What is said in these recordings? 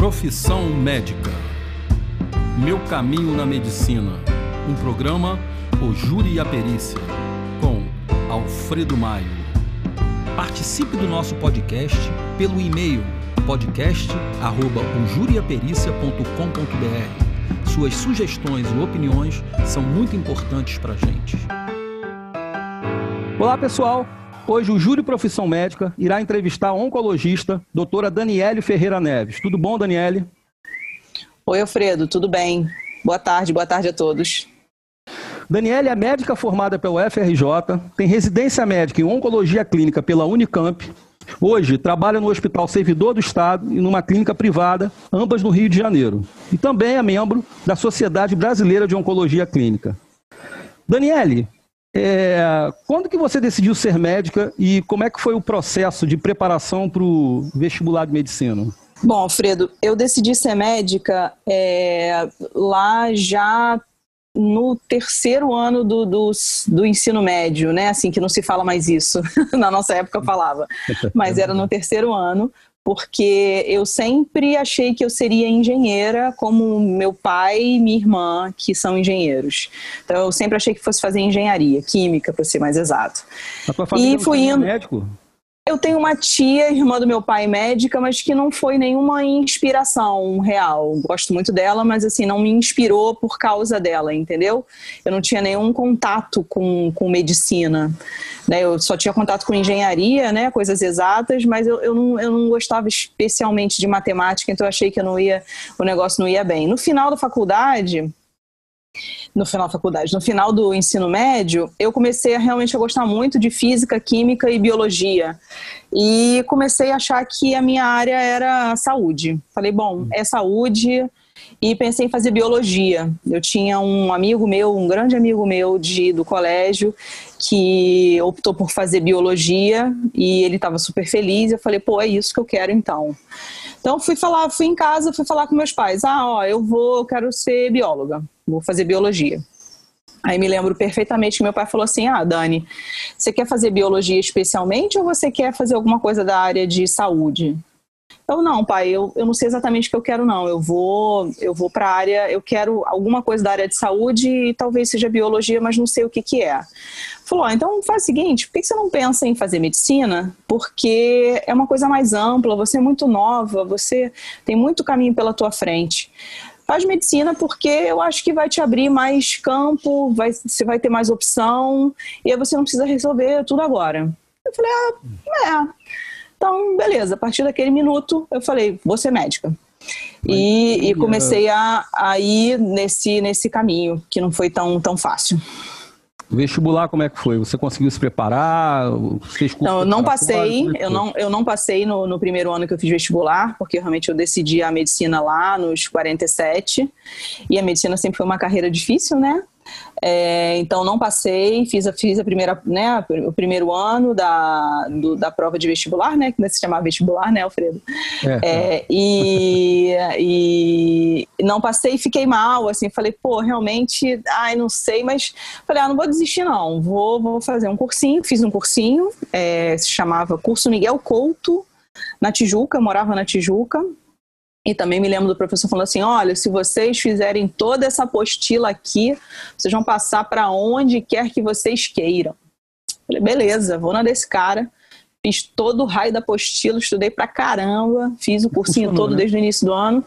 Profissão Médica. Meu Caminho na Medicina. Um programa O Júri e a Perícia. Com Alfredo Maio. Participe do nosso podcast pelo e-mail podcast.ojuriapericia.com.br. Suas sugestões e opiniões são muito importantes para a gente. Olá, pessoal. Hoje o Júri Profissão Médica irá entrevistar a oncologista, doutora Daniele Ferreira Neves. Tudo bom, Daniele? Oi, Alfredo, tudo bem? Boa tarde, boa tarde a todos. Daniele é médica formada pela UFRJ, tem residência médica em oncologia clínica pela Unicamp. Hoje trabalha no Hospital Servidor do Estado e numa clínica privada, ambas no Rio de Janeiro. E também é membro da Sociedade Brasileira de Oncologia Clínica. Daniele, é, quando que você decidiu ser médica e como é que foi o processo de preparação para o vestibular de medicina? Bom, Alfredo, eu decidi ser médica é, lá já no terceiro ano do, do, do, ensino médio, né? Assim que não se fala mais isso. Na nossa época falava, mas era no terceiro ano, porque eu sempre achei que eu seria engenheira, como meu pai e minha irmã, que são engenheiros. Então eu sempre achei que fosse fazer engenharia, química, para ser mais exato. A tua família e fui indo. médico? Eu tenho uma tia, irmã do meu pai, médica, mas que não foi nenhuma inspiração real. Gosto muito dela, mas assim, não me inspirou por causa dela, entendeu? Eu não tinha nenhum contato com, com medicina. Né? Eu só tinha contato com engenharia, né? coisas exatas, mas eu, eu, não, eu não gostava especialmente de matemática, então eu achei que eu não ia, o negócio não ia bem. No final da faculdade, no final da faculdade, no final do ensino médio, eu comecei a realmente a gostar muito de física, química e biologia. E comecei a achar que a minha área era saúde. Falei, bom, é saúde, e pensei em fazer biologia. Eu tinha um amigo meu, um grande amigo meu de, do colégio, que optou por fazer biologia e ele estava super feliz. Eu falei, pô, é isso que eu quero então. Então fui falar, fui em casa, fui falar com meus pais. Ah, ó, eu vou, eu quero ser bióloga vou fazer biologia. Aí me lembro perfeitamente que meu pai falou assim: Ah, Dani, você quer fazer biologia especialmente ou você quer fazer alguma coisa da área de saúde? Eu não, pai, eu, eu não sei exatamente o que eu quero, não. Eu vou, eu vou para a área, eu quero alguma coisa da área de saúde e talvez seja biologia, mas não sei o que, que é. Falou, ah, então faz o seguinte, por que você não pensa em fazer medicina? Porque é uma coisa mais ampla, você é muito nova, você tem muito caminho pela tua frente faz medicina porque eu acho que vai te abrir mais campo, vai, você vai ter mais opção, e aí você não precisa resolver tudo agora. Eu falei, ah, é. Então, beleza, a partir daquele minuto eu falei, vou ser médica. E, e, comecei a, a ir nesse, nesse caminho, que não foi tão, tão fácil. Vestibular, como é que foi? Você conseguiu se preparar? Fez curso não, eu não passei. É eu não, eu não passei no, no primeiro ano que eu fiz vestibular, porque realmente eu decidi a medicina lá nos 47. E a medicina sempre foi uma carreira difícil, né? É, então não passei, fiz a, fiz a primeira, né, o primeiro ano da, do, da prova de vestibular, né, que se chamava vestibular, né, Alfredo? É, é, e, e não passei, fiquei mal, assim, falei, pô, realmente, ai, não sei, mas falei, ah, não vou desistir não, vou, vou fazer um cursinho, fiz um cursinho, é, se chamava Curso Miguel Couto, na Tijuca, morava na Tijuca, e também me lembro do professor falando assim: olha, se vocês fizerem toda essa apostila aqui, vocês vão passar para onde quer que vocês queiram. Falei, beleza, vou na desse cara. Fiz todo o raio da apostila, estudei pra caramba, fiz o cursinho Funcionou, todo né? desde o início do ano.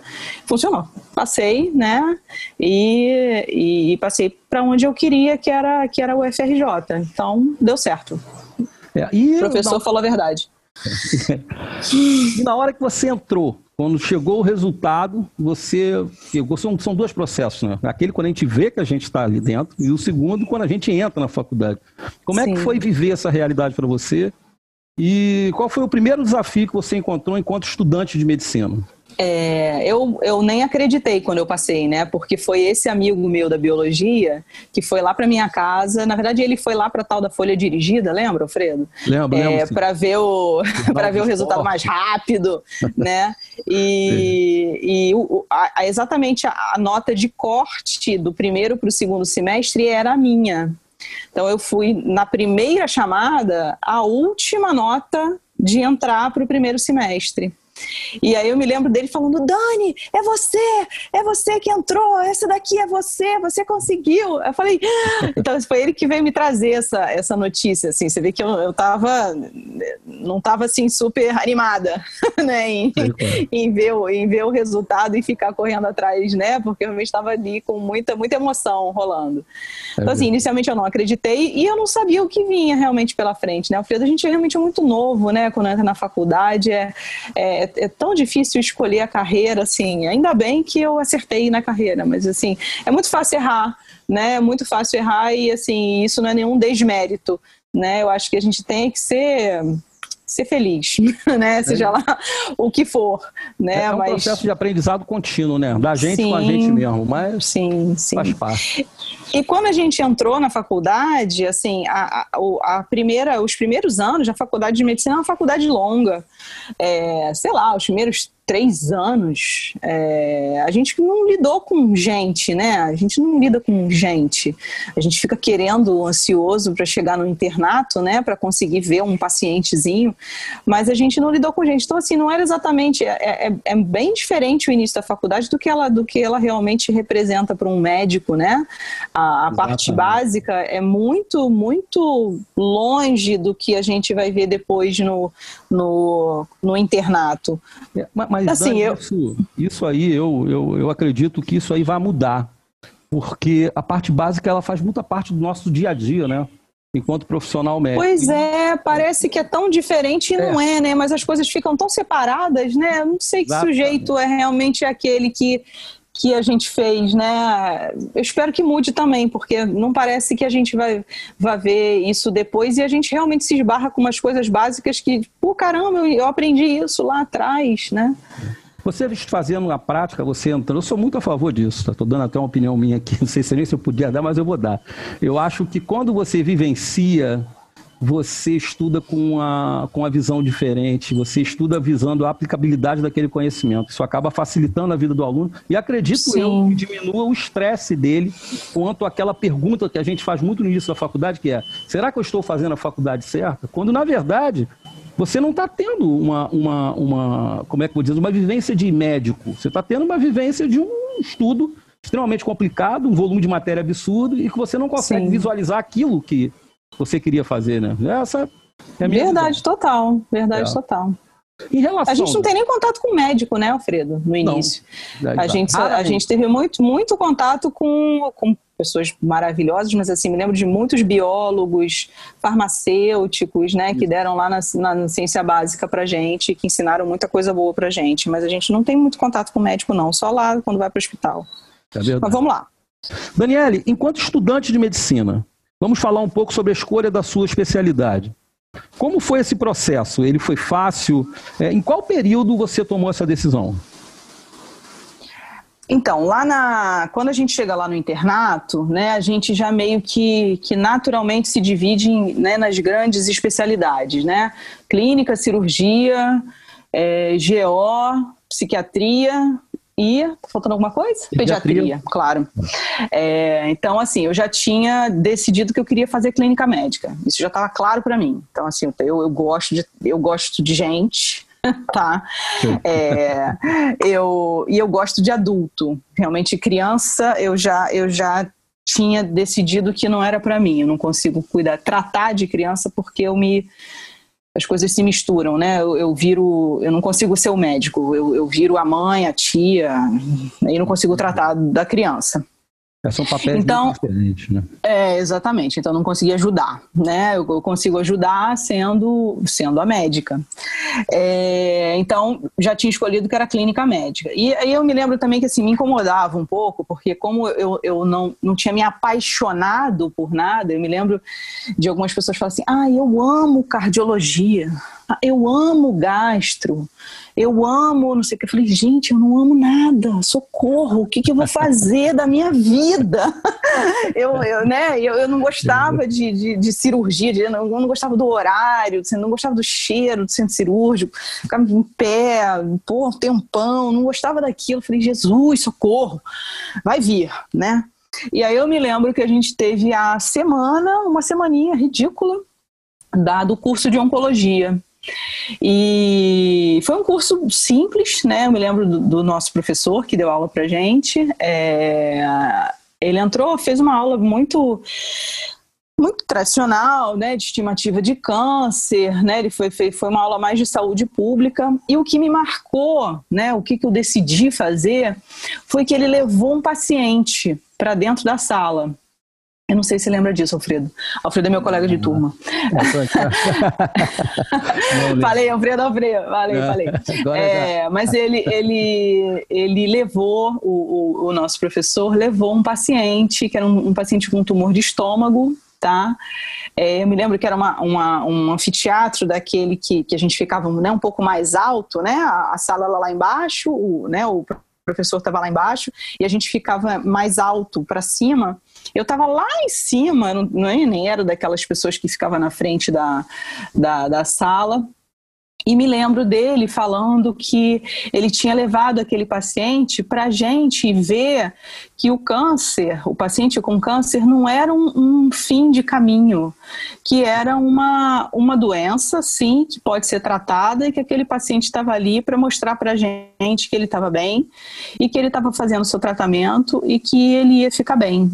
Funcionou. Passei, né? E, e, e passei para onde eu queria, que era, que era o FRJ. Então, deu certo. É, o professor não... falou a verdade. na hora que você entrou, quando chegou o resultado, você. São, são dois processos, né? Aquele quando a gente vê que a gente está ali dentro, e o segundo quando a gente entra na faculdade. Como Sim. é que foi viver essa realidade para você? E qual foi o primeiro desafio que você encontrou enquanto estudante de medicina? É, eu, eu nem acreditei quando eu passei, né? Porque foi esse amigo meu da biologia que foi lá para minha casa. Na verdade, ele foi lá para tal da folha dirigida, lembra, Alfredo? Lembro, é, lembro. Para ver o para ver o resultado mais rápido, né? E, e o, a, exatamente a, a nota de corte do primeiro para o segundo semestre era a minha. Então eu fui na primeira chamada a última nota de entrar para o primeiro semestre. E aí eu me lembro dele falando: Dani, é você, é você que entrou, essa daqui é você, você conseguiu. Eu falei, ah! então foi ele que veio me trazer essa, essa notícia, assim. Você vê que eu, eu tava, não tava assim super animada, né, em, em, ver, em ver o resultado e ficar correndo atrás, né, porque eu realmente estava ali com muita, muita emoção rolando. Então, assim, inicialmente eu não acreditei e eu não sabia o que vinha realmente pela frente, né? O Fredo, a gente realmente é muito novo, né? Quando entra na faculdade, é, é, é, tão difícil escolher a carreira, assim. Ainda bem que eu acertei na carreira, mas, assim, é muito fácil errar, né? É muito fácil errar e, assim, isso não é nenhum desmérito, né? Eu acho que a gente tem que ser ser feliz, né? Seja lá o que for, né? É um mas... processo de aprendizado contínuo, né? Da gente sim, com a gente mesmo, mas sim, sim. faz parte. E quando a gente entrou na faculdade, assim, a, a, a primeira, os primeiros anos da faculdade de medicina é uma faculdade longa. É, sei lá, os primeiros três anos, é, a gente não lidou com gente, né? A gente não lida com gente. A gente fica querendo, ansioso para chegar no internato, né? Para conseguir ver um pacientezinho, mas a gente não lidou com gente. Então, assim, não era exatamente. É, é, é bem diferente o início da faculdade do que ela, do que ela realmente representa para um médico, né? A, a parte básica é muito, muito longe do que a gente vai ver depois no, no, no internato. É, mas, mas assim, Dani, eu... isso, isso aí, eu, eu, eu acredito que isso aí vai mudar. Porque a parte básica, ela faz muita parte do nosso dia a dia, né? enquanto profissional médico. Pois é, parece que é tão diferente e não é. é, né? Mas as coisas ficam tão separadas, né? Eu não sei que Exatamente. sujeito é realmente aquele que que a gente fez, né? Eu espero que mude também, porque não parece que a gente vai, vai ver isso depois e a gente realmente se esbarra com umas coisas básicas que, pô, caramba, eu, aprendi isso lá atrás, né? Você fazendo na prática, você entrando, eu sou muito a favor disso, estou tá? dando até uma opinião minha aqui, não sei se nem se eu podia dar, mas eu vou dar. Eu acho que quando você vivencia você estuda com a, com a visão diferente, você estuda visando a aplicabilidade daquele conhecimento. Isso acaba facilitando a vida do aluno e acredito Sim. eu que diminua o estresse dele quanto àquela pergunta que a gente faz muito no início da faculdade, que é: será que eu estou fazendo a faculdade certa? Quando na verdade você não está tendo uma, uma, uma, como é que eu vou dizer, uma vivência de médico. Você está tendo uma vivência de um estudo extremamente complicado, um volume de matéria absurdo e que você não consegue Sim. visualizar aquilo que você queria fazer, né? Essa é a minha Verdade visão. total, verdade é. total. Relação... A gente não tem nem contato com o médico, né, Alfredo, no início. Não, a, gente, a gente teve muito, muito contato com, com pessoas maravilhosas, mas assim, me lembro de muitos biólogos, farmacêuticos, né, que deram lá na, na ciência básica pra gente, que ensinaram muita coisa boa pra gente, mas a gente não tem muito contato com o médico, não, só lá quando vai pro hospital. É mas vamos lá. Daniele, enquanto estudante de medicina, Vamos falar um pouco sobre a escolha da sua especialidade. Como foi esse processo? Ele foi fácil? É, em qual período você tomou essa decisão? Então, lá na. Quando a gente chega lá no internato, né, a gente já meio que, que naturalmente se divide em, né, nas grandes especialidades, né? Clínica, cirurgia, é, GO, psiquiatria, e tá faltando alguma coisa? Pediatria, Pediatria claro. É, então, assim, eu já tinha decidido que eu queria fazer clínica médica. Isso já estava claro para mim. Então, assim, eu, eu gosto de eu gosto de gente, tá? É, eu e eu gosto de adulto. Realmente, criança, eu já eu já tinha decidido que não era para mim. Eu não consigo cuidar, tratar de criança porque eu me as coisas se misturam, né? Eu, eu, viro, eu não consigo ser o médico, eu, eu viro a mãe, a tia, e não consigo tratar da criança. É, são papéis então, diferentes, né? É, exatamente. Então, não consegui ajudar, né? Eu, eu consigo ajudar sendo, sendo a médica. É, então, já tinha escolhido que era clínica médica. E aí eu me lembro também que, assim, me incomodava um pouco, porque como eu, eu não, não tinha me apaixonado por nada, eu me lembro de algumas pessoas falarem assim, ah, eu amo cardiologia, eu amo gastro, eu amo, não sei o que. Eu falei, gente, eu não amo nada, socorro, o que, que eu vou fazer da minha vida? eu, eu, né, eu, eu não gostava de, de, de cirurgia, de, eu não, não gostava do horário, não gostava do cheiro do centro cirúrgico, ficava em pé, pô, um tempão, não gostava daquilo. Eu falei, Jesus, socorro, vai vir, né? E aí eu me lembro que a gente teve a semana, uma semaninha ridícula, da, do curso de oncologia. E foi um curso simples, né? Eu me lembro do, do nosso professor que deu aula pra gente. É, ele entrou, fez uma aula muito muito tradicional, né, de estimativa de câncer, né, ele foi, foi uma aula mais de saúde pública, e o que me marcou, né, o que, que eu decidi fazer, foi que ele levou um paciente para dentro da sala, eu não sei se lembra disso, Alfredo. Alfredo é meu colega de turma. falei, Alfredo, Alfredo, falei, falei. É, mas ele, ele, ele levou, o, o, o, nosso professor levou um paciente, que era um, um paciente com tumor de estômago, tá? É, eu me lembro que era uma, uma, um anfiteatro daquele que, que a gente ficava né, um pouco mais alto, né? A, a sala lá embaixo, o, né, o professor estava lá embaixo e a gente ficava mais alto para cima. Eu estava lá em cima, não, é, nem era daquelas pessoas que ficavam na frente da, da, da sala. E me lembro dele falando que ele tinha levado aquele paciente para a gente ver que o câncer, o paciente com câncer, não era um, um, fim de caminho, que era uma, uma doença, sim, que pode ser tratada e que aquele paciente estava ali para mostrar para a gente que ele estava bem e que ele estava fazendo o seu tratamento e que ele ia ficar bem.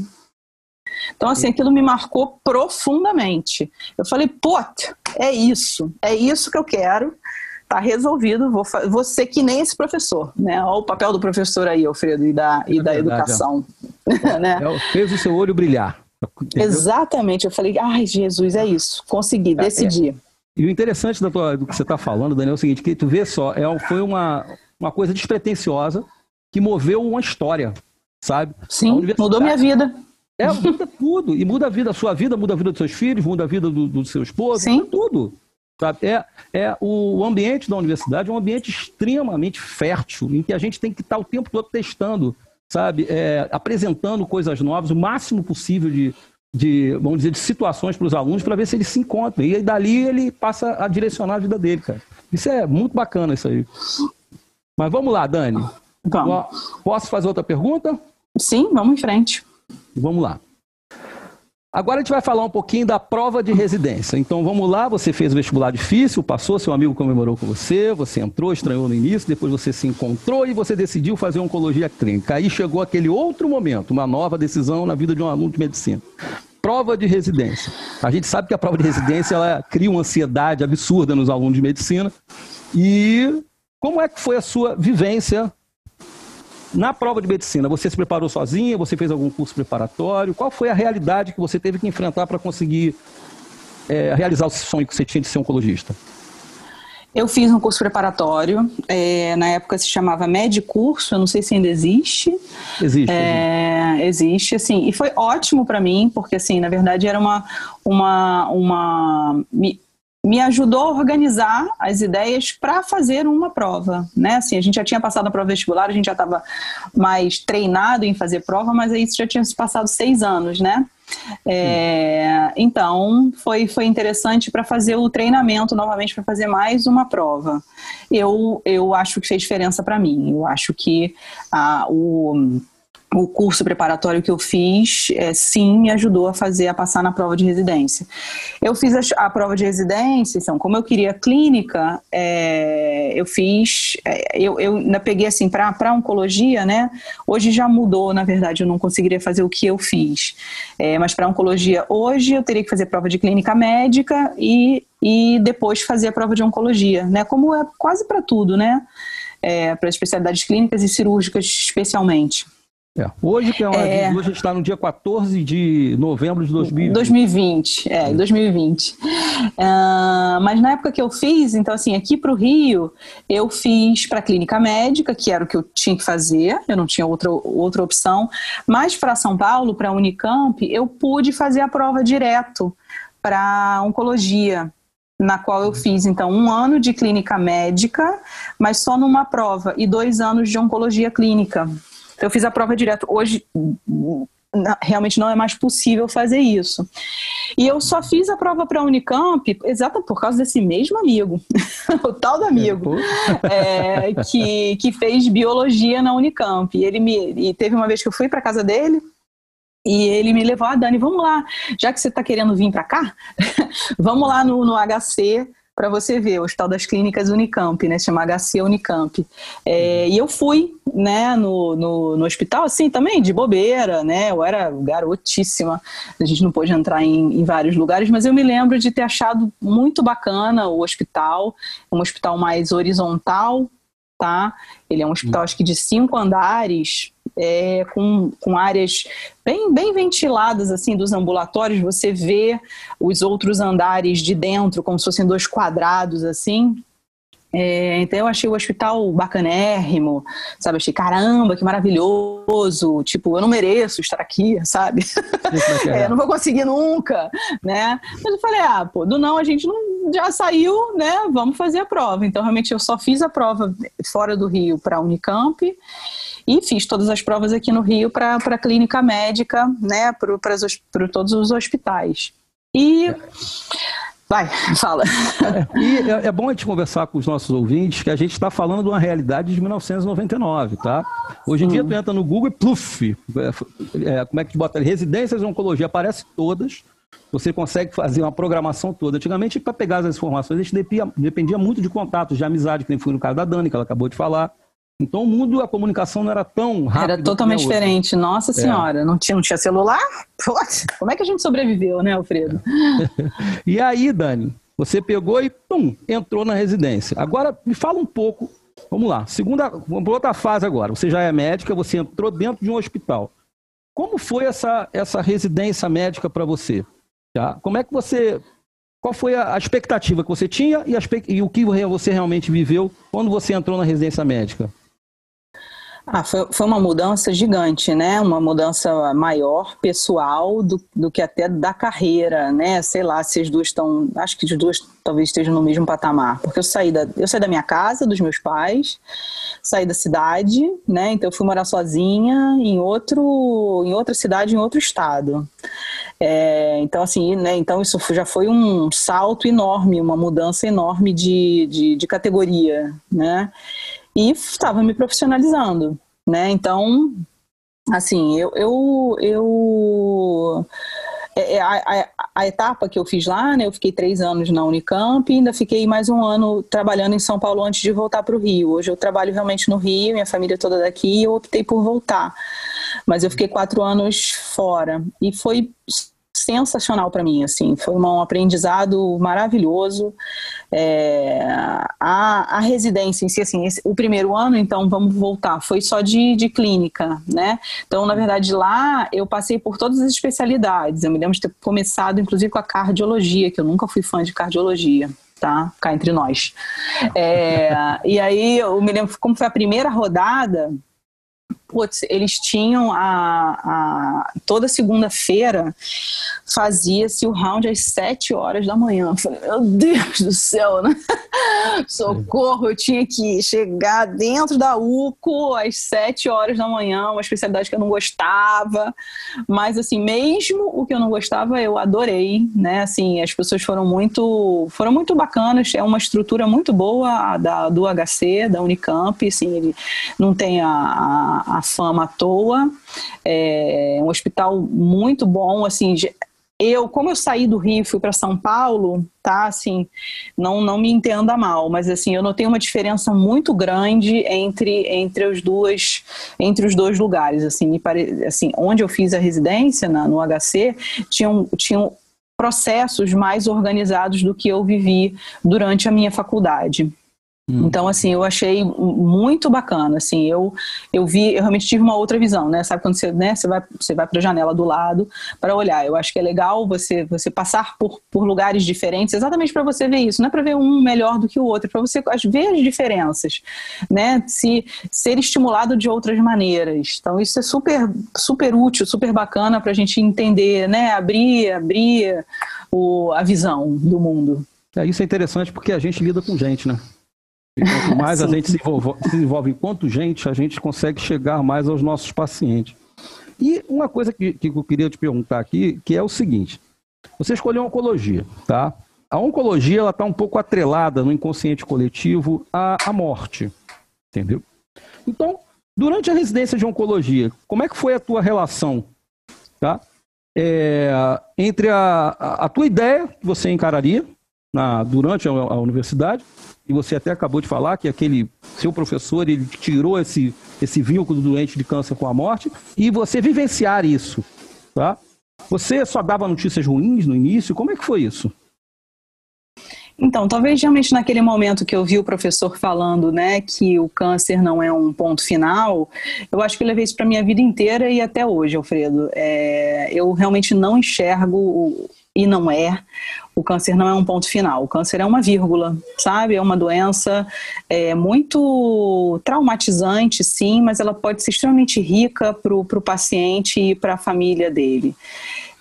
Então, assim, aquilo me marcou profundamente. Eu falei, pô, é isso, é isso que eu quero. Tá resolvido, vou, vou ser que nem esse professor, né? Olha o papel do professor aí, Alfredo, e da, e é da verdade, educação. É. né? É, fez o seu olho brilhar. Entendeu? Exatamente, eu falei, ai, Jesus, é isso, consegui, é, decidi. É. E o interessante da tua, do que você está falando, Daniel, é o seguinte, que tu vê só, é, foi uma, uma coisa despretensiosa que moveu uma história, sabe? Sim, mudou minha vida. É, muda tudo. E muda a vida, a sua vida, muda a vida dos seus filhos, muda a vida do, do seu esposo, Sim. muda tudo. Sabe? É, é o ambiente da universidade é um ambiente extremamente fértil, em que a gente tem que estar o tempo todo testando, sabe? É, apresentando coisas novas, o máximo possível de, de vamos dizer, de situações para os alunos para ver se eles se encontram. E aí, dali ele passa a direcionar a vida dele, cara. Isso é muito bacana, isso aí. Mas vamos lá, Dani. Vamos. Posso fazer outra pergunta? Sim, vamos em frente. Vamos lá. Agora a gente vai falar um pouquinho da prova de residência. Então vamos lá, você fez o vestibular difícil, passou, seu amigo comemorou com você, você entrou, estranhou no início, depois você se encontrou e você decidiu fazer oncologia clínica. Aí chegou aquele outro momento, uma nova decisão na vida de um aluno de medicina. Prova de residência. A gente sabe que a prova de residência ela cria uma ansiedade absurda nos alunos de medicina. E como é que foi a sua vivência na prova de medicina, você se preparou sozinha? Você fez algum curso preparatório? Qual foi a realidade que você teve que enfrentar para conseguir é, realizar o sonho que você tinha de ser oncologista? Eu fiz um curso preparatório, é, na época se chamava Medicurso, eu não sei se ainda existe. Existe. É, existe, assim, e foi ótimo para mim, porque, assim, na verdade era uma, uma, uma me ajudou a organizar as ideias para fazer uma prova, né? Assim, a gente já tinha passado a prova vestibular, a gente já estava mais treinado em fazer prova, mas aí isso já tinha passado seis anos, né? É, então foi, foi interessante para fazer o treinamento novamente para fazer mais uma prova. Eu, eu acho que fez diferença para mim. Eu acho que a, o o curso preparatório que eu fiz, é, sim, me ajudou a fazer, a passar na prova de residência. Eu fiz a, a prova de residência, então, como eu queria clínica, é, eu fiz, é, eu, eu ainda peguei assim, para oncologia, né? Hoje já mudou, na verdade, eu não conseguiria fazer o que eu fiz. É, mas para oncologia, hoje eu teria que fazer prova de clínica médica e, e depois fazer a prova de oncologia, né? Como é quase para tudo, né? É, para especialidades clínicas e cirúrgicas, especialmente. É. Hoje, que é, uma, é... hoje a gente está no dia 14 de novembro de 2020. 2020, é, 2020. Uh, mas na época que eu fiz, então assim, aqui para o Rio, eu fiz para a clínica médica, que era o que eu tinha que fazer, eu não tinha outra, outra opção. Mas para São Paulo, para a Unicamp, eu pude fazer a prova direto para oncologia na qual eu fiz então um ano de clínica médica, mas só numa prova, e dois anos de oncologia clínica. Então, eu fiz a prova direto. Hoje, realmente não é mais possível fazer isso. E eu só fiz a prova para a Unicamp exatamente por causa desse mesmo amigo, o tal do amigo, é, que, que fez biologia na Unicamp. E ele me e teve uma vez que eu fui para casa dele. E ele me levou, ah, Dani, vamos lá, já que você está querendo vir para cá, vamos lá no, no HC para você ver, o Hospital das Clínicas Unicamp, né? Se chama HC Unicamp. É, e eu fui, né, no, no, no, hospital, assim, também de bobeira, né? Eu era garotíssima, a gente não pôde entrar em, em vários lugares, mas eu me lembro de ter achado muito bacana o hospital, um hospital mais horizontal, tá? Ele é um hospital, acho que de cinco andares, é, com, com áreas bem, bem ventiladas, assim, dos ambulatórios. Você vê os outros andares de dentro, como se fossem dois quadrados, assim. É, então eu achei o hospital bacanérrimo, sabe? Achei, caramba, que maravilhoso. Tipo, eu não mereço estar aqui, sabe? É, é, não vou conseguir nunca, né? Mas eu falei, ah, pô, do não a gente não já saiu, né? Vamos fazer a prova. Então realmente eu só fiz a prova fora do Rio para a Unicamp e fiz todas as provas aqui no Rio para a clínica médica, né? Para todos os hospitais. E. Vai, fala. É, e é, é, bom a gente conversar com os nossos ouvintes que a gente está falando de uma realidade de 1999, tá? Hoje em dia tu entra no Google e pluf, é, é, como é que tu bota ali? Residências de oncologia, aparece todas, você consegue fazer uma programação toda. Antigamente, para pegar as informações, a gente dependia, dependia muito de contatos, de amizade, que nem foi no caso da Dani, que ela acabou de falar. Então o mundo, a comunicação não era tão rápida. Era totalmente diferente. Nossa é. senhora, é. não, tinha, não tinha celular? Como é que a gente sobreviveu, né, Alfredo? e aí, Dani, você pegou e pum, entrou na residência. Agora me fala um pouco. Vamos lá, segunda, vamos para outra fase agora. Você já é médica, você entrou dentro de um hospital. Como foi essa, essa residência médica para você? Tá? Como é que você qual foi a expectativa que você tinha e, e, o que você realmente viveu quando você entrou na residência médica? Ah, foi, foi uma mudança gigante, né? Uma mudança maior, pessoal, do, do que até da carreira, né? Sei lá se as duas estão. Acho que as duas talvez estejam no mesmo patamar. Porque eu saí da, eu saí da minha casa, dos meus pais, saí da cidade, né? Então eu fui morar sozinha em, outro, em outra cidade, em outro estado. É, então, assim, né? Então isso já foi um salto enorme, uma mudança enorme de, de, de categoria, né? E estava me profissionalizando, né? Então, assim, eu, eu, eu é, é, a, a, a, etapa que eu fiz lá, né, eu fiquei três anos na Unicamp e ainda fiquei mais um ano trabalhando em São Paulo antes de voltar para o Rio. Hoje eu trabalho realmente no Rio, minha família toda daqui eu optei por voltar. Mas eu fiquei quatro anos fora e foi sensacional para mim, assim, foi um aprendizado maravilhoso. É, a, a residência em si, assim, esse, o primeiro ano, então, vamos voltar, foi só de, de clínica, né? Então, na verdade, lá eu passei por todas as especialidades. Eu me lembro de ter começado, inclusive, com a cardiologia, que eu nunca fui fã de cardiologia tá? Cá entre nós. É, e aí eu me lembro como foi a primeira rodada, putz, eles tinham a, a toda segunda-feira fazia-se o round às sete horas da manhã. Eu falei, meu Deus do céu, né? Socorro, eu tinha que chegar dentro da UCO às sete horas da manhã, uma especialidade que eu não gostava. Mas, assim, mesmo o que eu não gostava, eu adorei, né? Assim, as pessoas foram muito, foram muito bacanas. É uma estrutura muito boa da, do HC, da Unicamp, assim, ele não tem a, a, fama à toa. É um hospital muito bom, assim, eu, como eu saí do Rio e fui para São Paulo, tá, assim, não, não me entenda mal, mas assim, eu notei uma diferença muito grande entre, entre os dois entre os dois lugares, assim, pare, assim, onde eu fiz a residência na, no HC, tinham, tinham processos mais organizados do que eu vivi durante a minha faculdade. Hum. Então, assim, eu achei muito bacana, assim, eu, eu vi, eu realmente tive uma outra visão, né, sabe quando você, né, você vai, você vai para a janela do lado para olhar, eu acho que é legal você, você passar por, por lugares diferentes, exatamente para você ver isso, não é para ver um melhor do que o outro, é para você ver as diferenças, né, se ser estimulado de outras maneiras, então isso é super, super útil, super bacana para a gente entender, né, abrir, abrir o, a visão do mundo. É, isso é interessante porque a gente lida com gente, né? E quanto mais a gente se envolve, se envolve enquanto gente, a gente consegue chegar mais aos nossos pacientes. E uma coisa que, que eu queria te perguntar aqui, que é o seguinte: você escolheu oncologia, tá? A oncologia ela está um pouco atrelada no inconsciente coletivo à, à morte, entendeu? Então, durante a residência de oncologia, como é que foi a tua relação, tá? É, entre a, a, a tua ideia que você encararia na, durante a, a, universidade, e você até acabou de falar que aquele seu professor ele tirou esse, esse vínculo do doente de câncer com a morte, e você vivenciar isso, tá? Você só dava notícias ruins no início? Como é que foi isso? Então, talvez realmente naquele momento que eu vi o professor falando, né, que o câncer não é um ponto final, eu acho que eu levei isso para minha vida inteira e até hoje, Alfredo. É, eu realmente não enxergo e não é. O câncer não é um ponto final. O câncer é uma vírgula, sabe? É uma doença é, muito traumatizante, sim, mas ela pode ser extremamente rica para o paciente e para a família dele.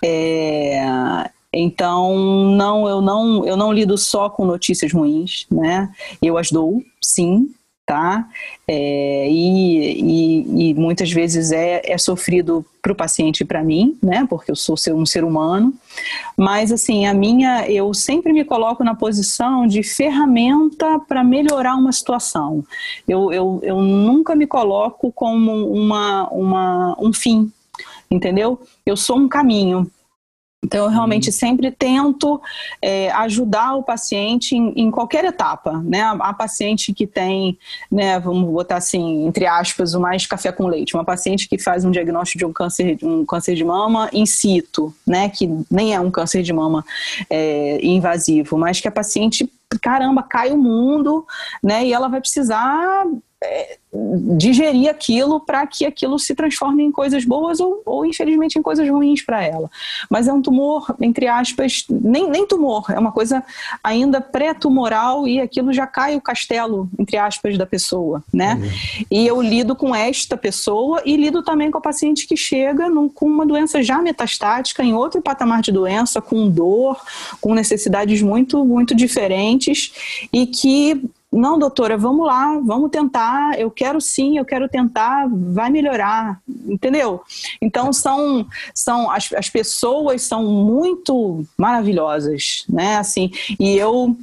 É, então, não, eu não, eu não lido só com notícias ruins, né? Eu as dou, sim, tá? É, e, e, e, muitas vezes é, é sofrido para o paciente e para mim, né? Porque eu sou um ser humano. Mas, assim, a minha, eu sempre me coloco na posição de ferramenta para melhorar uma situação. Eu, eu, eu nunca me coloco como uma, uma, um fim, entendeu? Eu sou um caminho. Então, eu realmente uhum. sempre tento é, ajudar o paciente em, em, qualquer etapa, né? A, a, paciente que tem, né, vamos botar assim, entre aspas, o mais café com leite, uma paciente que faz um diagnóstico de um câncer, um câncer de mama in situ, né, que nem é um câncer de mama é, invasivo, mas que a paciente caramba, cai o mundo, né? E ela vai precisar é, digerir aquilo para que aquilo se transforme em coisas boas ou, ou infelizmente, em coisas ruins para ela. Mas é um tumor, entre aspas, nem, nem tumor, é uma coisa ainda pré-tumoral e aquilo já cai o castelo, entre aspas, da pessoa, né? Uhum. E eu lido com esta pessoa e lido também com a paciente que chega num, com uma doença já metastática, em outro patamar de doença, com dor, com necessidades muito, muito diferentes e que não, doutora, vamos lá, vamos tentar. Eu quero sim, eu quero tentar, vai melhorar, entendeu? Então são, são as, as pessoas são muito maravilhosas, né? Assim, e eu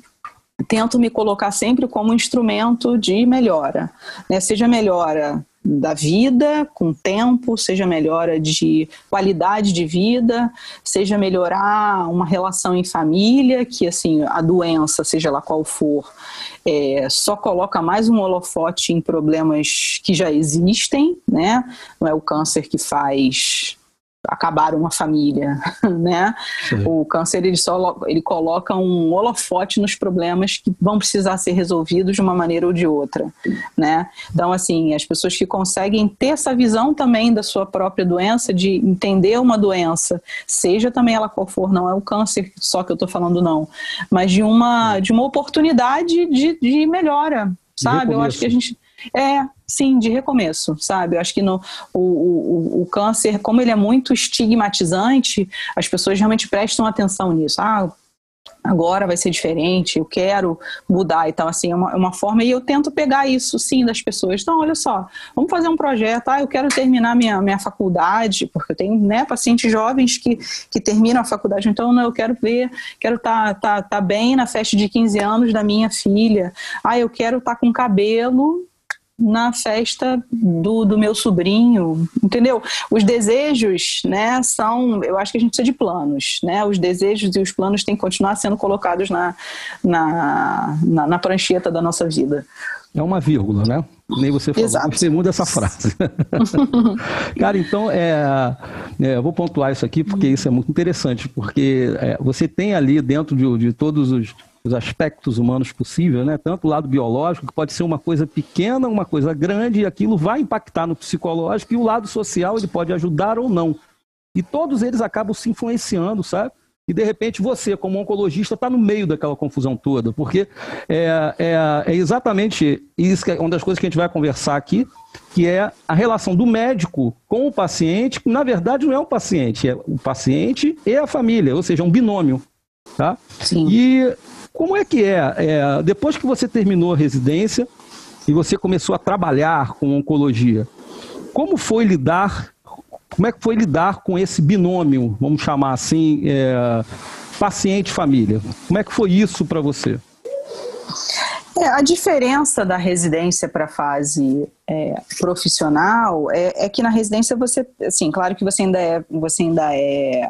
tento me colocar sempre como instrumento de melhora, né? Seja melhora da vida com tempo, seja melhora de qualidade de vida, seja melhorar uma relação em família, que assim a doença, seja lá qual for, é, só coloca mais um holofote em problemas que já existem, né? Não é o câncer que faz acabar uma família, né? Sim. O câncer ele só ele coloca um holofote nos problemas que vão precisar ser resolvidos de uma maneira ou de outra, né? Então assim, as pessoas que conseguem ter essa visão também da sua própria doença, de entender uma doença, seja também ela qual for, não é o câncer só que eu estou falando não, mas de uma de uma oportunidade de, de melhora, sabe? Eu acho que a gente é, sim, de recomeço, sabe? Eu acho que no, o, o, o, câncer, como ele é muito estigmatizante, as pessoas realmente prestam atenção nisso. Ah, agora vai ser diferente, eu quero mudar e tal, assim, é uma, é uma forma, e eu tento pegar isso, sim, das pessoas. Então, olha só, vamos fazer um projeto, ah, eu quero terminar minha, minha faculdade, porque eu tenho, né, pacientes jovens que, que terminam a faculdade, então, não, eu quero ver, quero estar tá, tá, tá bem na festa de 15 anos da minha filha, ah, eu quero estar tá com cabelo na festa do, do meu sobrinho, entendeu? Os desejos, né, são, eu acho que a gente precisa de planos, né? Os desejos e os planos têm que continuar sendo colocados na, na, na, na prancheta da nossa vida. É uma vírgula, né? Nem você falou, Exato. você muda essa frase. Cara, então, é, é, eu vou pontuar isso aqui porque isso é muito interessante, porque é, você tem ali dentro de, de todos os os aspectos humanos possíveis, né? Tanto o lado biológico, que pode ser uma coisa pequena, uma coisa grande, e aquilo vai impactar no psicológico, e o lado social ele pode ajudar ou não. E todos eles acabam se influenciando, sabe? E de repente você, como oncologista, está no meio daquela confusão toda, porque é, é, é exatamente isso que é uma das coisas que a gente vai conversar aqui, que é a relação do médico com o paciente, que na verdade não é um paciente, é o paciente e a família, ou seja, um binômio. Tá? Sim. E como é que é? é? Depois que você terminou a residência e você começou a trabalhar com oncologia, como foi lidar? Como é que foi lidar com esse binômio, vamos chamar assim, é, paciente-família? Como é que foi isso para você? É, a diferença da residência para a fase é, profissional é, é, que na residência você, assim, claro que você ainda é, você ainda é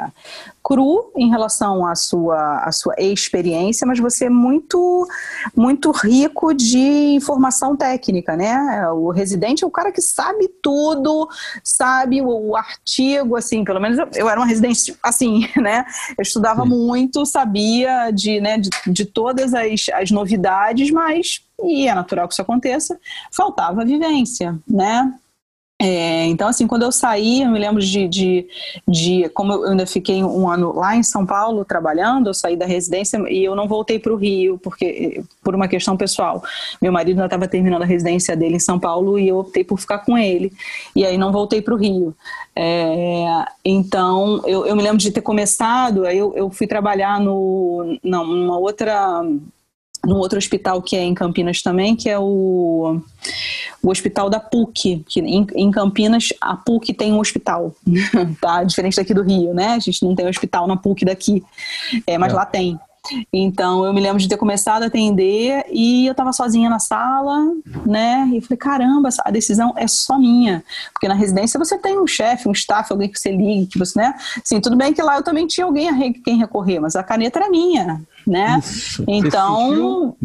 cru em relação à sua, à sua experiência, mas você é muito, muito rico de informação técnica, né? O residente é o cara que sabe tudo, sabe o, o artigo, assim, pelo menos eu, eu, era uma residente assim, né? Eu estudava Sim. muito, sabia de, né, de, de todas as, as novidades, mas e é natural que isso aconteça, faltava vivência, né? É, então, assim, quando eu saí, eu me lembro de, de, de, como eu ainda fiquei um ano lá em São Paulo trabalhando, eu saí da residência e eu não voltei para o Rio, porque por uma questão pessoal. Meu marido ainda estava terminando a residência dele em São Paulo e eu optei por ficar com ele. E aí não voltei para o Rio. É, então, eu, eu, me lembro de ter começado, aí eu, eu fui trabalhar no, numa outra num outro hospital que é em Campinas também, que é o, o hospital da PUC, que em, em Campinas a PUC tem um hospital, tá? Diferente daqui do Rio, né? A gente não tem hospital na PUC daqui, é, mas é. lá tem. Então eu me lembro de ter começado a atender e eu estava sozinha na sala, né? E eu falei, caramba, a decisão é só minha. Porque na residência você tem um chefe, um staff, alguém que você ligue, que você, né? Sim, tudo bem que lá eu também tinha alguém a quem recorrer, mas a caneta era minha, né? Isso. Então,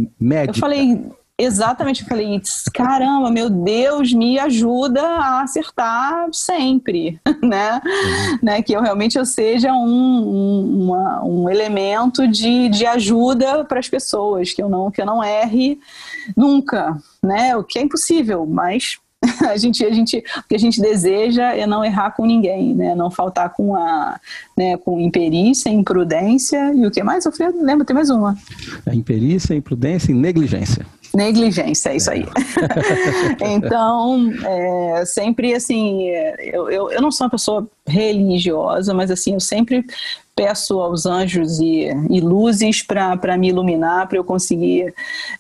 eu falei, Exatamente, eu falei, caramba, meu Deus, me ajuda a acertar sempre, né? Uhum. né? Que eu realmente eu seja um, um, uma, um elemento de, de ajuda para as pessoas, que eu não que eu não erre nunca, né? O que é impossível, mas a gente, a gente, o que a gente deseja é não errar com ninguém, né? Não faltar com a, né, com imperícia, imprudência e o que mais? Eu lembro, tem mais uma. A imperícia, imprudência e negligência. Negligência, é isso aí. então, é, sempre assim, eu, eu, eu não sou uma pessoa religiosa, mas assim, eu sempre peço aos anjos e, e luzes para me iluminar, para eu conseguir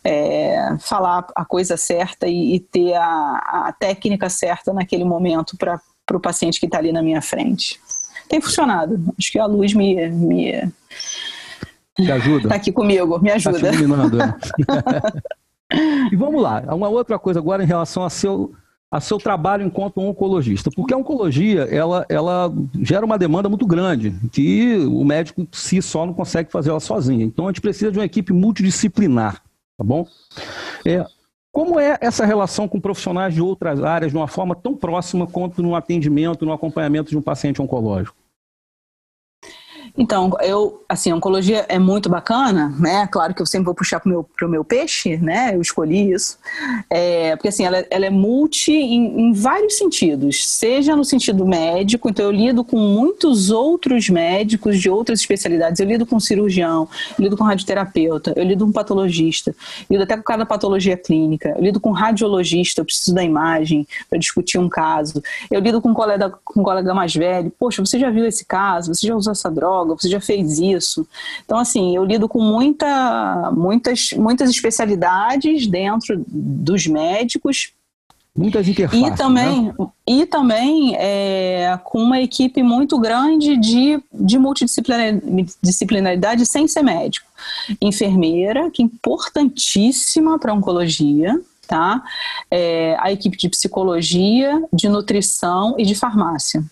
é, falar a coisa certa e, e ter a, a, técnica certa naquele momento para o paciente que está ali na minha frente. Tem funcionado. Acho que a luz me. me te ajuda? Está aqui comigo, me ajuda. Tá te iluminando, é. E vamos lá, uma outra coisa agora em relação a seu, a seu trabalho enquanto oncologista, porque a oncologia ela, ela gera uma demanda muito grande, que o médico si só não consegue fazer ela sozinho. Então a gente precisa de uma equipe multidisciplinar, tá bom? É, como é essa relação com profissionais de outras áreas de uma forma tão próxima quanto no atendimento, no acompanhamento de um paciente oncológico? Então, eu, assim, a oncologia é muito bacana, né? Claro que eu sempre vou puxar pro meu, pro meu peixe, né? Eu escolhi isso. É, porque, assim, ela, ela é multi em, em, vários sentidos. Seja no sentido médico, então eu lido com muitos outros médicos de outras especialidades. Eu lido com cirurgião, lido com radioterapeuta, eu lido com patologista, lido até com cada patologia clínica, eu lido com radiologista, eu preciso da imagem para discutir um caso. Eu lido com um colega, com um colega mais velho. Poxa, você já viu esse caso? Você já usou essa droga? Você já fez isso. Então, assim, eu lido com muita, muitas, muitas especialidades dentro dos médicos. Muitas interfaces. E também, né? e também é, com uma equipe muito grande de, de multidisciplinaridade sem ser médico. Enfermeira, que é importantíssima para oncologia, tá? É, a equipe de psicologia, de nutrição e de farmácia.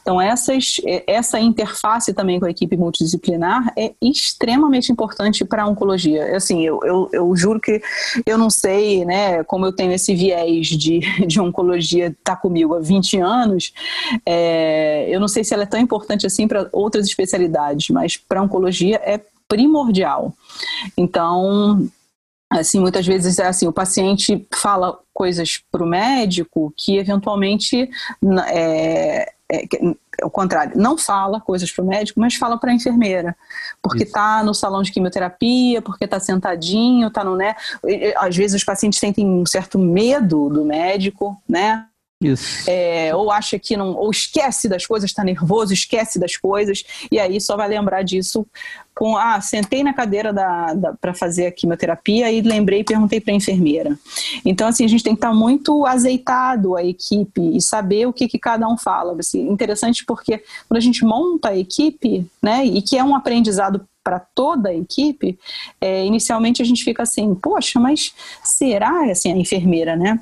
Então, essas, essa interface também com a equipe multidisciplinar é extremamente importante para a oncologia. Assim, eu, eu, eu, juro que eu não sei, né, como eu tenho esse viés de, de oncologia tá comigo há 20 anos, é, eu não sei se ela é tão importante assim para outras especialidades, mas para oncologia é primordial. Então, assim muitas vezes é assim o paciente fala coisas para o médico que eventualmente é, é, é, o contrário, não fala coisas para o médico, mas fala para a enfermeira, porque está no salão de quimioterapia, porque está sentadinho, está no né. Às vezes os pacientes sentem um certo medo do médico, né? Isso. É, ou acha que não, ou esquece das coisas, está nervoso, esquece das coisas, e aí só vai lembrar disso com, ah, sentei na cadeira da, da para fazer a quimioterapia e lembrei e perguntei para a enfermeira. Então, assim, a gente tem que estar tá muito azeitado a equipe e saber o que, que cada um fala. Assim, interessante porque quando a gente monta a equipe, né, e que é um aprendizado para toda a equipe, é, inicialmente a gente fica assim, poxa, mas será, assim, a enfermeira, né?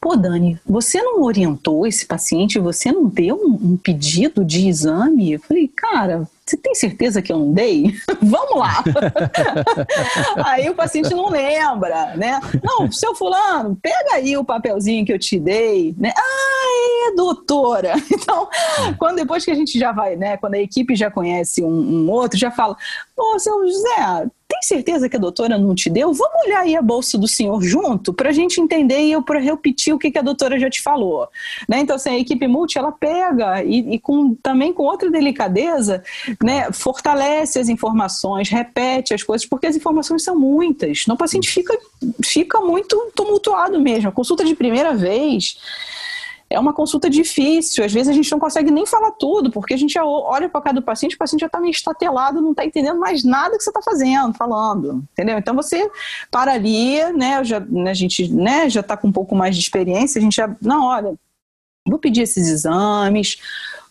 Pô, Dani, você não orientou esse paciente, você não deu um, um pedido de exame? Eu falei, cara, você tem certeza que eu não dei? Vamos lá. aí o paciente não lembra, né? Não, seu fulano, pega aí o papelzinho que eu te dei, né? Ah, é, doutora. Então, quando depois que a gente já vai, né? Quando a equipe já conhece um, um outro, já fala, pô, seu José, tem certeza que a doutora não te deu? Vamos olhar aí a bolsa do senhor junto para a gente entender e eu para repetir o que, que a doutora já te falou. Né? Então, assim, a equipe multi ela pega e, e com, também com outra delicadeza né, fortalece as informações, repete as coisas, porque as informações são muitas. Então, o paciente fica, fica muito tumultuado mesmo. A consulta de primeira vez é uma consulta difícil. Às vezes a gente não consegue nem falar tudo, porque a gente olha para cada paciente, o paciente já está meio estatelado, não está entendendo mais nada que você está fazendo, falando, entendeu? Então você para ali, né? Já, né, a gente né, já está com um pouco mais de experiência, a gente já, não, olha, vou pedir esses exames,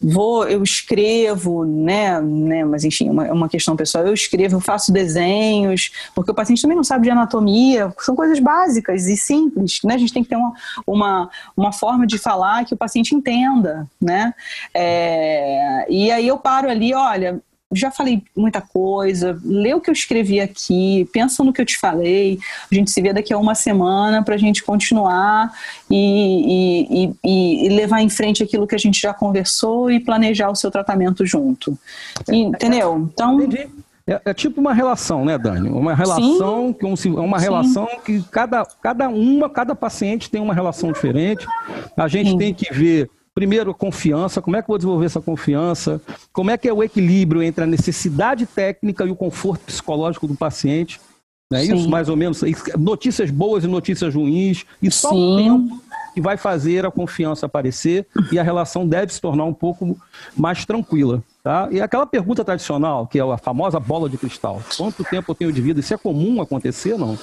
vou, eu escrevo, né, né mas enfim, é uma, uma questão pessoal, eu escrevo, eu faço desenhos, porque o paciente também não sabe de anatomia, são coisas básicas e simples, né, a gente tem que ter uma, uma, uma forma de falar que o paciente entenda, né, é, e aí eu paro ali, olha, já falei muita coisa, lê o que eu escrevi aqui, pensa no que eu te falei, a gente se vê daqui a uma semana para a gente continuar e, e, e, levar em frente aquilo que a gente já conversou e planejar o seu tratamento junto. E, entendeu? Então. Entendi. É, é, tipo uma relação, né, Dani? Uma relação Sim. que um, uma Sim. relação que cada, cada uma, cada paciente tem uma relação diferente. A gente Sim. tem que ver Primeiro, confiança. Como é que eu vou desenvolver essa confiança? Como é que é o equilíbrio entre a necessidade técnica e o conforto psicológico do paciente? Não é Sim. isso, mais ou menos? Notícias boas e notícias ruins. E só Sim. o tempo que vai fazer a confiança aparecer e a relação deve se tornar um pouco mais tranquila. Tá? E aquela pergunta tradicional, que é a famosa bola de cristal. Quanto tempo eu tenho de vida? Isso é comum acontecer, não?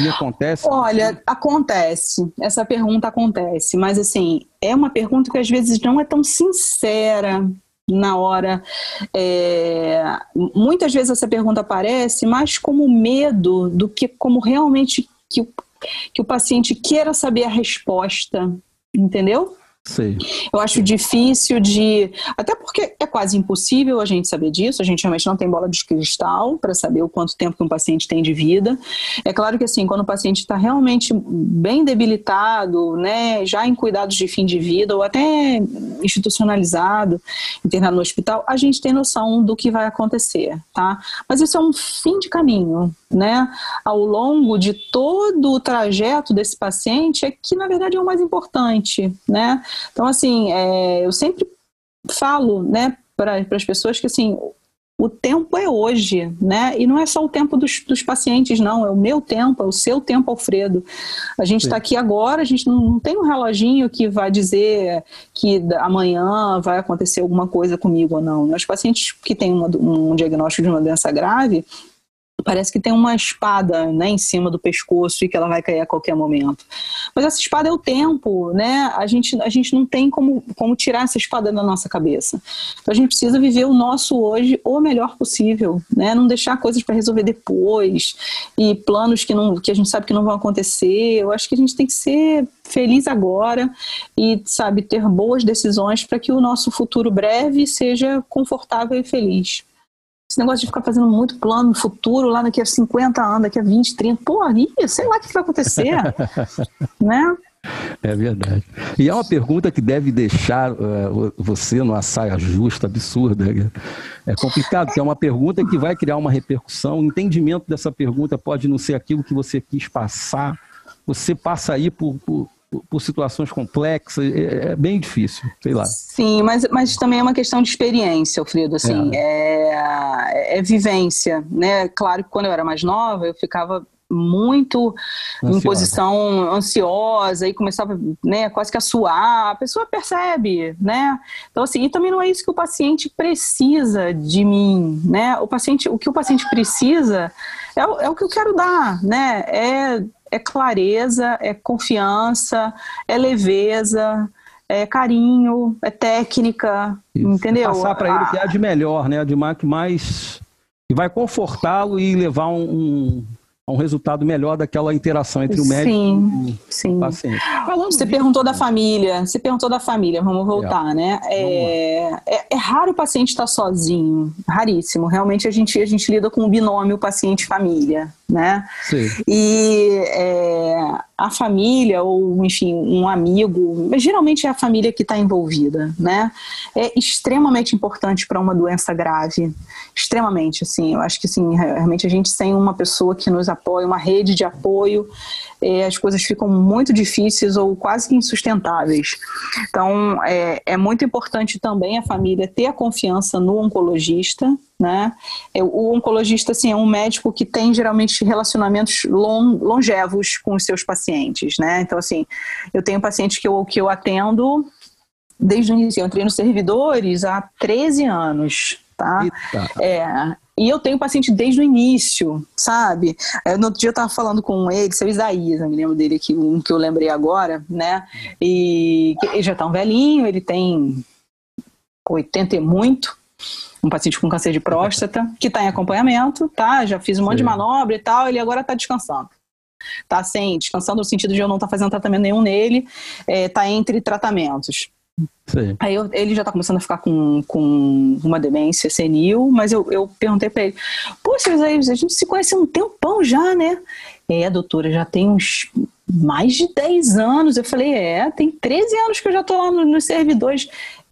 E acontece? Olha, acontece. Essa pergunta acontece, mas assim, é uma pergunta que às vezes não é tão sincera na hora. É... Muitas vezes essa pergunta aparece mais como medo do que como realmente que que o paciente queira saber a resposta, entendeu? Eu acho difícil de. Até porque é quase impossível a gente saber disso, a gente realmente não tem bola de cristal para saber o quanto tempo que um paciente tem de vida. É claro que, assim, quando o paciente está realmente bem debilitado, né, já em cuidados de fim de vida ou até institucionalizado, internado no hospital, a gente tem noção do que vai acontecer, tá? Mas isso é um fim de caminho, né? Ao longo de todo o trajeto desse paciente, é que, na verdade, é o mais importante, né? Então, assim, é, eu sempre falo, né, para as pessoas que, assim, o tempo é hoje, né? E não é só o tempo dos, dos pacientes, não. É o meu tempo, é o seu tempo, Alfredo. A gente está aqui agora, a gente não, não, tem um reloginho que vai dizer que amanhã vai acontecer alguma coisa comigo ou não. Os pacientes que têm uma, um diagnóstico de uma doença grave, parece que tem uma espada né, em cima do pescoço e que ela vai cair a qualquer momento. Mas essa espada é o tempo, né? A gente, a gente não tem como, como tirar essa espada da nossa cabeça. Então a gente precisa viver o nosso hoje o melhor possível, né? Não deixar coisas para resolver depois e planos que, não, que a gente sabe que não vão acontecer. Eu acho que a gente tem que ser feliz agora e, sabe, ter boas decisões para que o nosso futuro breve seja confortável e feliz. Esse negócio de ficar fazendo muito plano no futuro, lá daqui a 50 anos, daqui a 20, 30, porra, sei lá o que vai acontecer, né? É verdade. E é uma pergunta que deve deixar uh, você numa saia justa, absurda. É complicado, porque é uma pergunta que vai criar uma repercussão. O entendimento dessa pergunta pode não ser aquilo que você quis passar. Você passa aí por, por, por situações complexas, é, é, bem difícil, sei lá. Sim, mas, mas também é uma questão de experiência, Alfredo, assim, é. É, é vivência, né? Claro que quando eu era mais nova, eu ficava muito ansiosa. em posição ansiosa e começava, né, quase que a suar, a pessoa percebe, né? Então assim, e também não é isso que o paciente precisa de mim, né? O paciente, o que o paciente precisa é, o, é o que eu quero dar, né? É é clareza, é confiança, é leveza, é carinho, é técnica, Isso. entendeu? Passar para ele o que há de melhor, né? De que mais que vai confortá-lo e levar um, um, a um resultado melhor daquela interação entre o médico sim, e sim. o paciente. Falando você perguntou da família, você perguntou da família, vamos voltar, é. né? É, é, é, raro o paciente estar sozinho, raríssimo. Realmente a gente, a gente lida com o binômio paciente-família, né? Sim. E é, a família, ou enfim, um amigo, geralmente é a família que está envolvida, né? É extremamente importante para uma doença grave, extremamente, assim. Eu acho que, assim, realmente a gente sem uma pessoa que nos apoia, uma rede de apoio, é, as coisas ficam muito difíceis ou quase que insustentáveis. Então, é, é muito importante também a família ter a confiança no oncologista, né? É, o oncologista, assim, é um médico que tem geralmente relacionamentos long, longevos com os seus pacientes, né? Então, assim, eu tenho pacientes que eu, que eu atendo desde o início. Eu entrei nos servidores há 13 anos, tá? É, e eu tenho paciente desde o início, sabe? É, no outro dia eu estava falando com ele, seu Isaías, eu me lembro dele aqui, um que eu lembrei agora, né? E ele já tá um velhinho, ele tem 80 e muito, um paciente com câncer de próstata, que está em acompanhamento, tá? Já fiz um Sim. monte de manobra e tal, ele agora está descansando. Tá sem, descansando no sentido de eu não estar tá fazendo tratamento nenhum nele, é, tá entre tratamentos. Sim. Aí eu, ele já tá começando a ficar com, com uma demência senil, mas eu, eu perguntei para ele: Poxa, a gente se conhece um tempão já, né? É, doutora, já tem uns mais de 10 anos. Eu falei: É, tem 13 anos que eu já tô lá nos no servidores.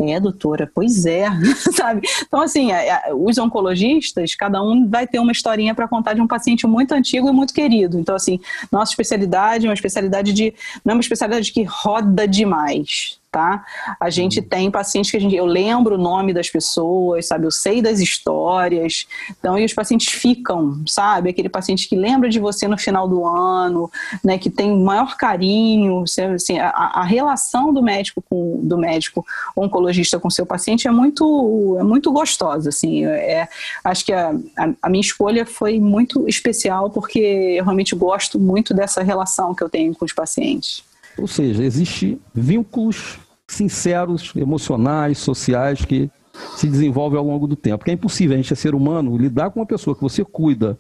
É, doutora, pois é, sabe? Então, assim, os oncologistas, cada um vai ter uma historinha para contar de um paciente muito antigo e muito querido. Então, assim, nossa especialidade é uma especialidade de. Não é uma especialidade que roda demais tá? A gente uhum. tem pacientes que a gente, eu lembro o nome das pessoas, sabe? Eu sei das histórias. Então, e os pacientes ficam, sabe? Aquele paciente que lembra de você no final do ano, né? Que tem maior carinho, assim, a, a relação do médico com do médico oncologista com seu paciente é muito é muito gostosa, assim. É, acho que a, a, a minha escolha foi muito especial porque eu realmente gosto muito dessa relação que eu tenho com os pacientes. Ou seja, existem vínculos sinceros, emocionais, sociais que se desenvolvem ao longo do tempo. Porque é impossível a gente, é ser humano, lidar com uma pessoa que você cuida.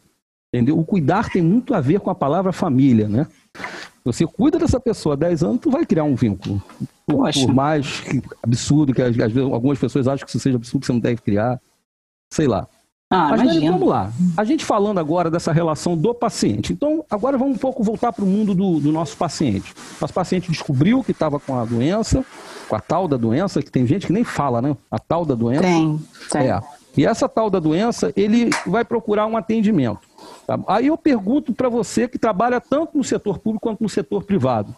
Entendeu? O cuidar tem muito a ver com a palavra família, né? Você cuida dessa pessoa há 10 anos, tu vai criar um vínculo. Por, por mais que, absurdo que às vezes algumas pessoas acham que isso seja absurdo, que você não deve criar. Sei lá. Ah, Mas vamos lá. A gente falando agora dessa relação do paciente. Então, agora vamos um pouco voltar para o mundo do, do, nosso paciente. Nosso paciente descobriu que estava com a doença, com a tal da doença, que tem gente que nem fala, né? A tal da doença. Tem, tem. É. E essa tal da doença, ele vai procurar um atendimento. Tá? Aí eu pergunto para você que trabalha tanto no setor público quanto no setor privado.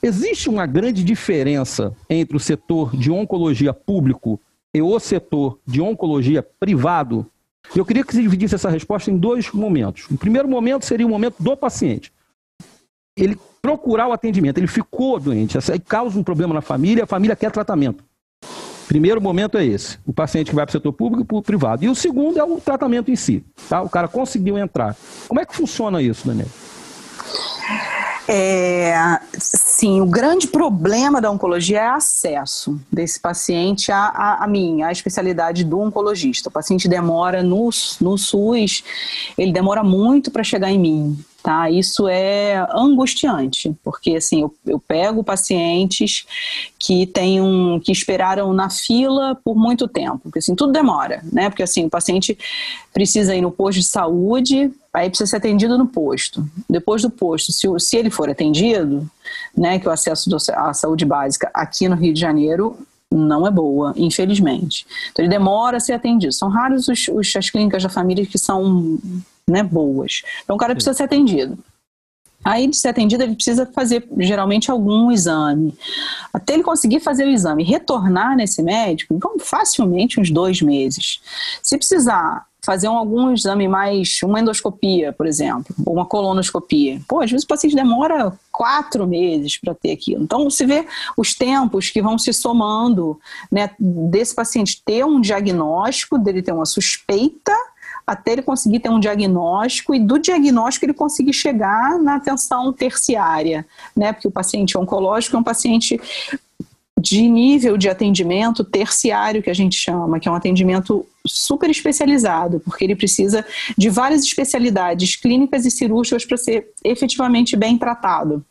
Existe uma grande diferença entre o setor de oncologia público e o setor de oncologia privado? Eu queria que você dividisse essa resposta em dois momentos. O primeiro momento seria o momento do paciente. Ele procurar o atendimento, ele ficou doente, causa um problema na família, a família quer tratamento. Primeiro momento é esse, o paciente que vai para o setor público e para o privado. E o segundo é o tratamento em si. Tá? O cara conseguiu entrar. Como é que funciona isso, Daniel? É, sim, o grande problema da oncologia é acesso desse paciente a, a, a mim, a especialidade do oncologista. O paciente demora no, no SUS, ele demora muito para chegar em mim tá? Isso é angustiante, porque assim, eu, eu pego pacientes que tenham, que esperaram na fila por muito tempo, porque assim, tudo demora, né? Porque assim, o paciente precisa ir no posto de saúde, aí precisa ser atendido no posto. Depois do posto, se, se ele for atendido, né, que o acesso à saúde básica aqui no Rio de Janeiro não é boa, infelizmente. Então ele demora a ser atendido. São raros os, os, as clínicas da família que são né, boas. Então o cara precisa ser atendido. Aí, de ser atendido, ele precisa fazer geralmente algum exame. Até ele conseguir fazer o exame e retornar nesse médico, então, facilmente uns dois meses. Se precisar fazer um, algum exame mais, uma endoscopia, por exemplo, ou uma colonoscopia, pô, às vezes o paciente demora quatro meses para ter aquilo. Então, se vê os tempos que vão se somando, né, desse paciente ter um diagnóstico, dele ter uma suspeita até ele conseguir ter um diagnóstico e do diagnóstico ele conseguir chegar na atenção terciária, né? Porque o paciente oncológico é um paciente de nível de atendimento terciário, que a gente chama, que é um atendimento super especializado, porque ele precisa de várias especialidades clínicas e cirúrgicas para ser efetivamente bem tratado.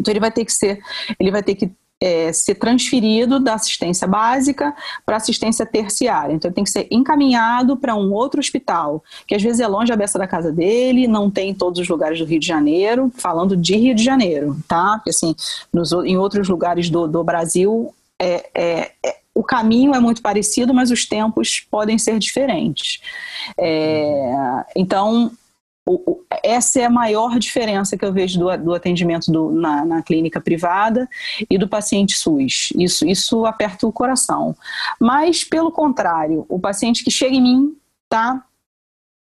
Então ele vai ter que ser, ele vai ter que é, ser transferido da assistência básica para assistência terciária. Então, ele tem que ser encaminhado para um outro hospital, que às vezes é longe a beça da casa dele, não tem em todos os lugares do Rio de Janeiro, falando de Rio de Janeiro, tá? Porque, assim, nos, em outros lugares do, do Brasil, é, é, é, o caminho é muito parecido, mas os tempos podem ser diferentes. É, então, o, essa é a maior diferença que eu vejo do, do atendimento do, na, na, clínica privada e do paciente SUS. Isso, isso aperta o coração. Mas, pelo contrário, o paciente que chega em mim, tá?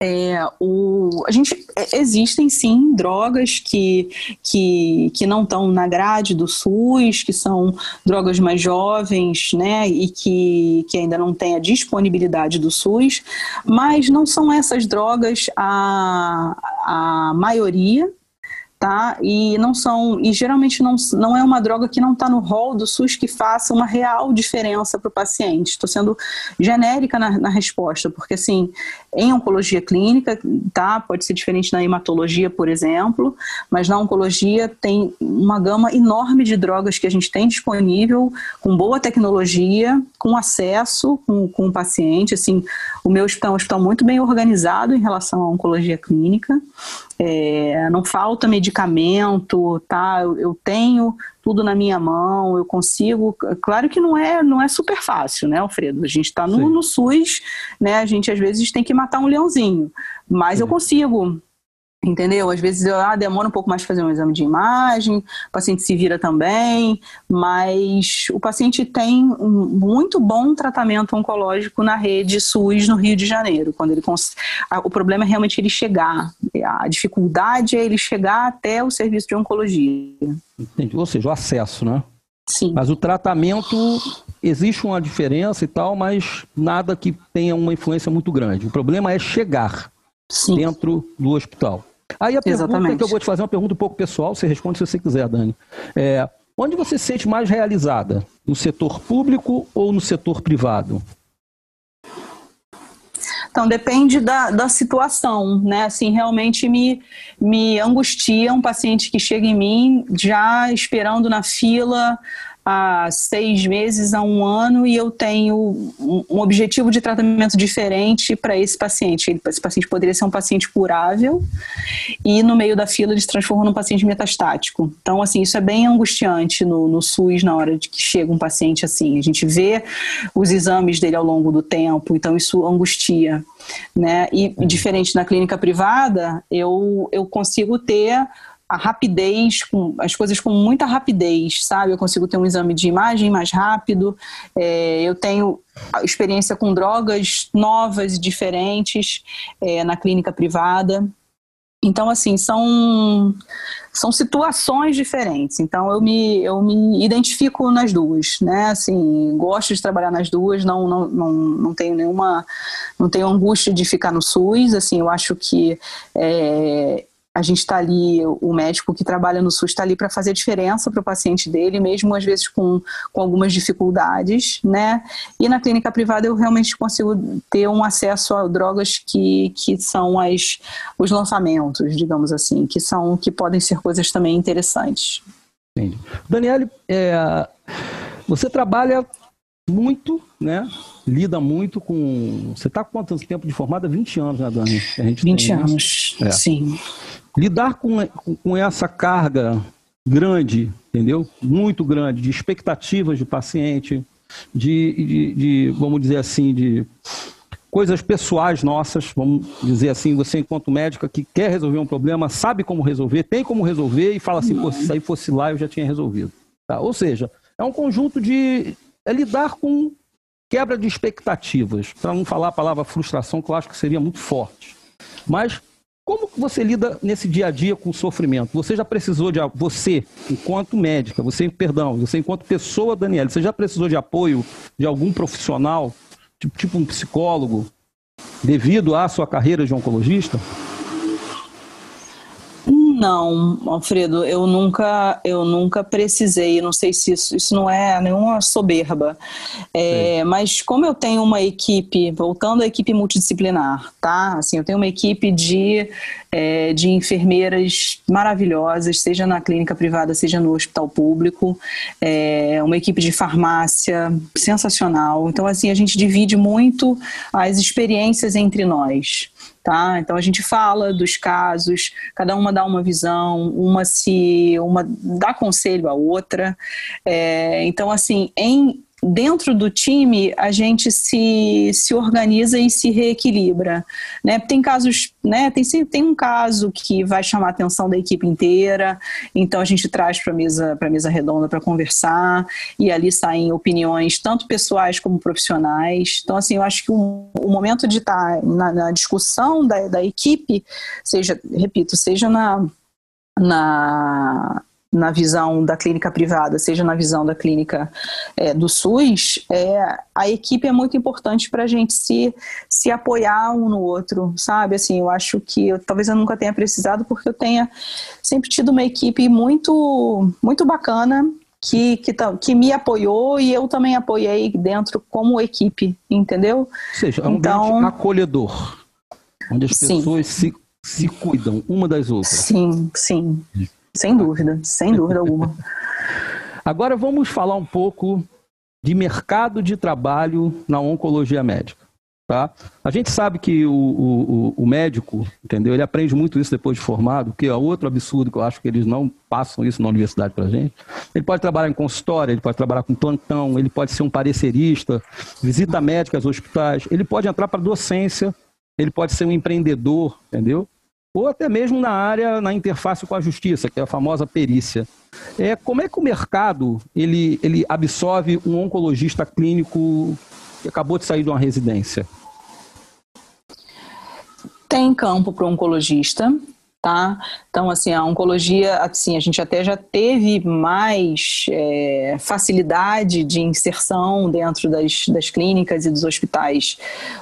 É, o, a gente é, existem sim drogas que, que, que não estão na grade do SUS, que são drogas mais jovens, né, e que, que ainda não têm a disponibilidade do SUS, mas não são essas drogas a, a maioria tá? E não são e geralmente não, não é uma droga que não está no rol do SUS que faça uma real diferença para o paciente. Estou sendo genérica na, na, resposta, porque assim, em oncologia clínica, tá? Pode ser diferente na hematologia, por exemplo, mas na oncologia tem uma gama enorme de drogas que a gente tem disponível, com boa tecnologia, com acesso com, com o paciente. Assim, o meu hospital é um hospital muito bem organizado em relação à oncologia clínica. É, não falta medicamento, tá? Eu, eu, tenho tudo na minha mão, eu consigo. Claro que não é, não é super fácil, né, Alfredo? A gente está no, no, SUS, né? A gente às vezes tem que matar um leãozinho, mas Sim. eu consigo Entendeu? Às vezes ah, demora um pouco mais para fazer um exame de imagem, o paciente se vira também, mas o paciente tem um muito bom tratamento oncológico na rede SUS no Rio de Janeiro. Quando ele cons... O problema é realmente ele chegar, a dificuldade é ele chegar até o serviço de oncologia. Entendi. Ou seja, o acesso, né? Sim. Mas o tratamento, existe uma diferença e tal, mas nada que tenha uma influência muito grande. O problema é chegar Sim. dentro do hospital. Aí a pergunta Exatamente. que eu vou te fazer é uma pergunta um pouco pessoal, você responde se você quiser, Dani. É, onde você se sente mais realizada? No setor público ou no setor privado? Então, depende da, da situação, né? Assim, realmente me, me angustia um paciente que chega em mim já esperando na fila há seis meses a um ano e eu tenho um, objetivo de tratamento diferente para esse paciente. Esse paciente poderia ser um paciente curável e no meio da fila ele se transforma num paciente metastático. Então, assim, isso é bem angustiante no, no SUS na hora de que chega um paciente assim. A gente vê os exames dele ao longo do tempo, então isso angustia. Né? E diferente na clínica privada, eu, eu consigo ter a rapidez, com, as coisas com muita rapidez, sabe? Eu consigo ter um exame de imagem mais rápido, é, eu tenho experiência com drogas novas e diferentes é, na clínica privada. Então, assim, são, são situações diferentes. Então, eu me, eu me identifico nas duas, né? Assim, gosto de trabalhar nas duas, não, não, não, não tenho nenhuma... Não tenho angústia de ficar no SUS, assim, eu acho que é, a gente está ali, o médico que trabalha no SUS está ali para fazer diferença para o paciente dele, mesmo às vezes com, com algumas dificuldades, né? E na clínica privada eu realmente consigo ter um acesso a drogas que, que são as, os lançamentos, digamos assim, que são que podem ser coisas também interessantes. Entendi. Daniele, é, você trabalha muito, né? Lida muito com. Você está quanto tempo de formada? 20 anos, né, Dani? A gente 20 tem, anos, né? sim. Lidar com, com essa carga grande, entendeu? Muito grande, de expectativas do paciente, de, de, de, vamos dizer assim, de coisas pessoais nossas, vamos dizer assim, você enquanto médica que quer resolver um problema, sabe como resolver, tem como resolver e fala assim, pô, se aí fosse lá eu já tinha resolvido. Tá? Ou seja, é um conjunto de... é lidar com quebra de expectativas, para não falar a palavra frustração, que eu acho que seria muito forte. Mas como você lida nesse dia a dia com o sofrimento? Você já precisou de você, enquanto médica, você, perdão, você enquanto pessoa, Daniela, você já precisou de apoio de algum profissional, tipo, tipo um psicólogo, devido à sua carreira de oncologista? Não, Alfredo, eu nunca, eu nunca precisei. Não sei se isso, isso não é nenhuma soberba. É, mas como eu tenho uma equipe, voltando à equipe multidisciplinar, tá? Assim, eu tenho uma equipe de, é, de enfermeiras maravilhosas, seja na clínica privada, seja no hospital público. É, uma equipe de farmácia sensacional. Então, assim, a gente divide muito as experiências entre nós. Tá? Então a gente fala dos casos, cada uma dá uma visão, uma se uma dá conselho à outra. É, então assim, em dentro do time a gente se, se organiza e se reequilibra, né? Tem casos, né? Tem tem um caso que vai chamar a atenção da equipe inteira, então a gente traz para mesa para mesa redonda para conversar e ali saem opiniões tanto pessoais como profissionais. Então assim, eu acho que o, o momento de estar tá na, na discussão da, da equipe, seja, repito, seja na na na visão da clínica privada, seja na visão da clínica é, do SUS, é, a equipe é muito importante para a gente se, se apoiar um no outro, sabe? Assim, eu acho que eu, talvez eu nunca tenha precisado, porque eu tenha sempre tido uma equipe muito, muito bacana, que, que, que, me apoiou e eu também apoiei dentro como equipe, entendeu? Ou seja, é um então, acolhedor, onde as pessoas se, se cuidam uma das outras. Sim, sim. Sem dúvida, sem dúvida alguma. Agora vamos falar um pouco de mercado de trabalho na oncologia médica. Tá? A gente sabe que o, o, o, médico, entendeu? Ele aprende muito isso depois de formado, que é outro absurdo que eu acho que eles não passam isso na universidade para gente. Ele pode trabalhar em consultório, ele pode trabalhar com plantão, ele pode ser um parecerista, visita médica hospitais, ele pode entrar para docência, ele pode ser um empreendedor, entendeu? Ou até mesmo na área, na interface com a justiça, que é a famosa perícia. É, como é que o mercado ele, ele absorve um oncologista clínico que acabou de sair de uma residência? Tem campo para o oncologista, tá? Então, assim, a oncologia, assim, a gente até já teve mais é, facilidade de inserção dentro das, das clínicas e dos hospitais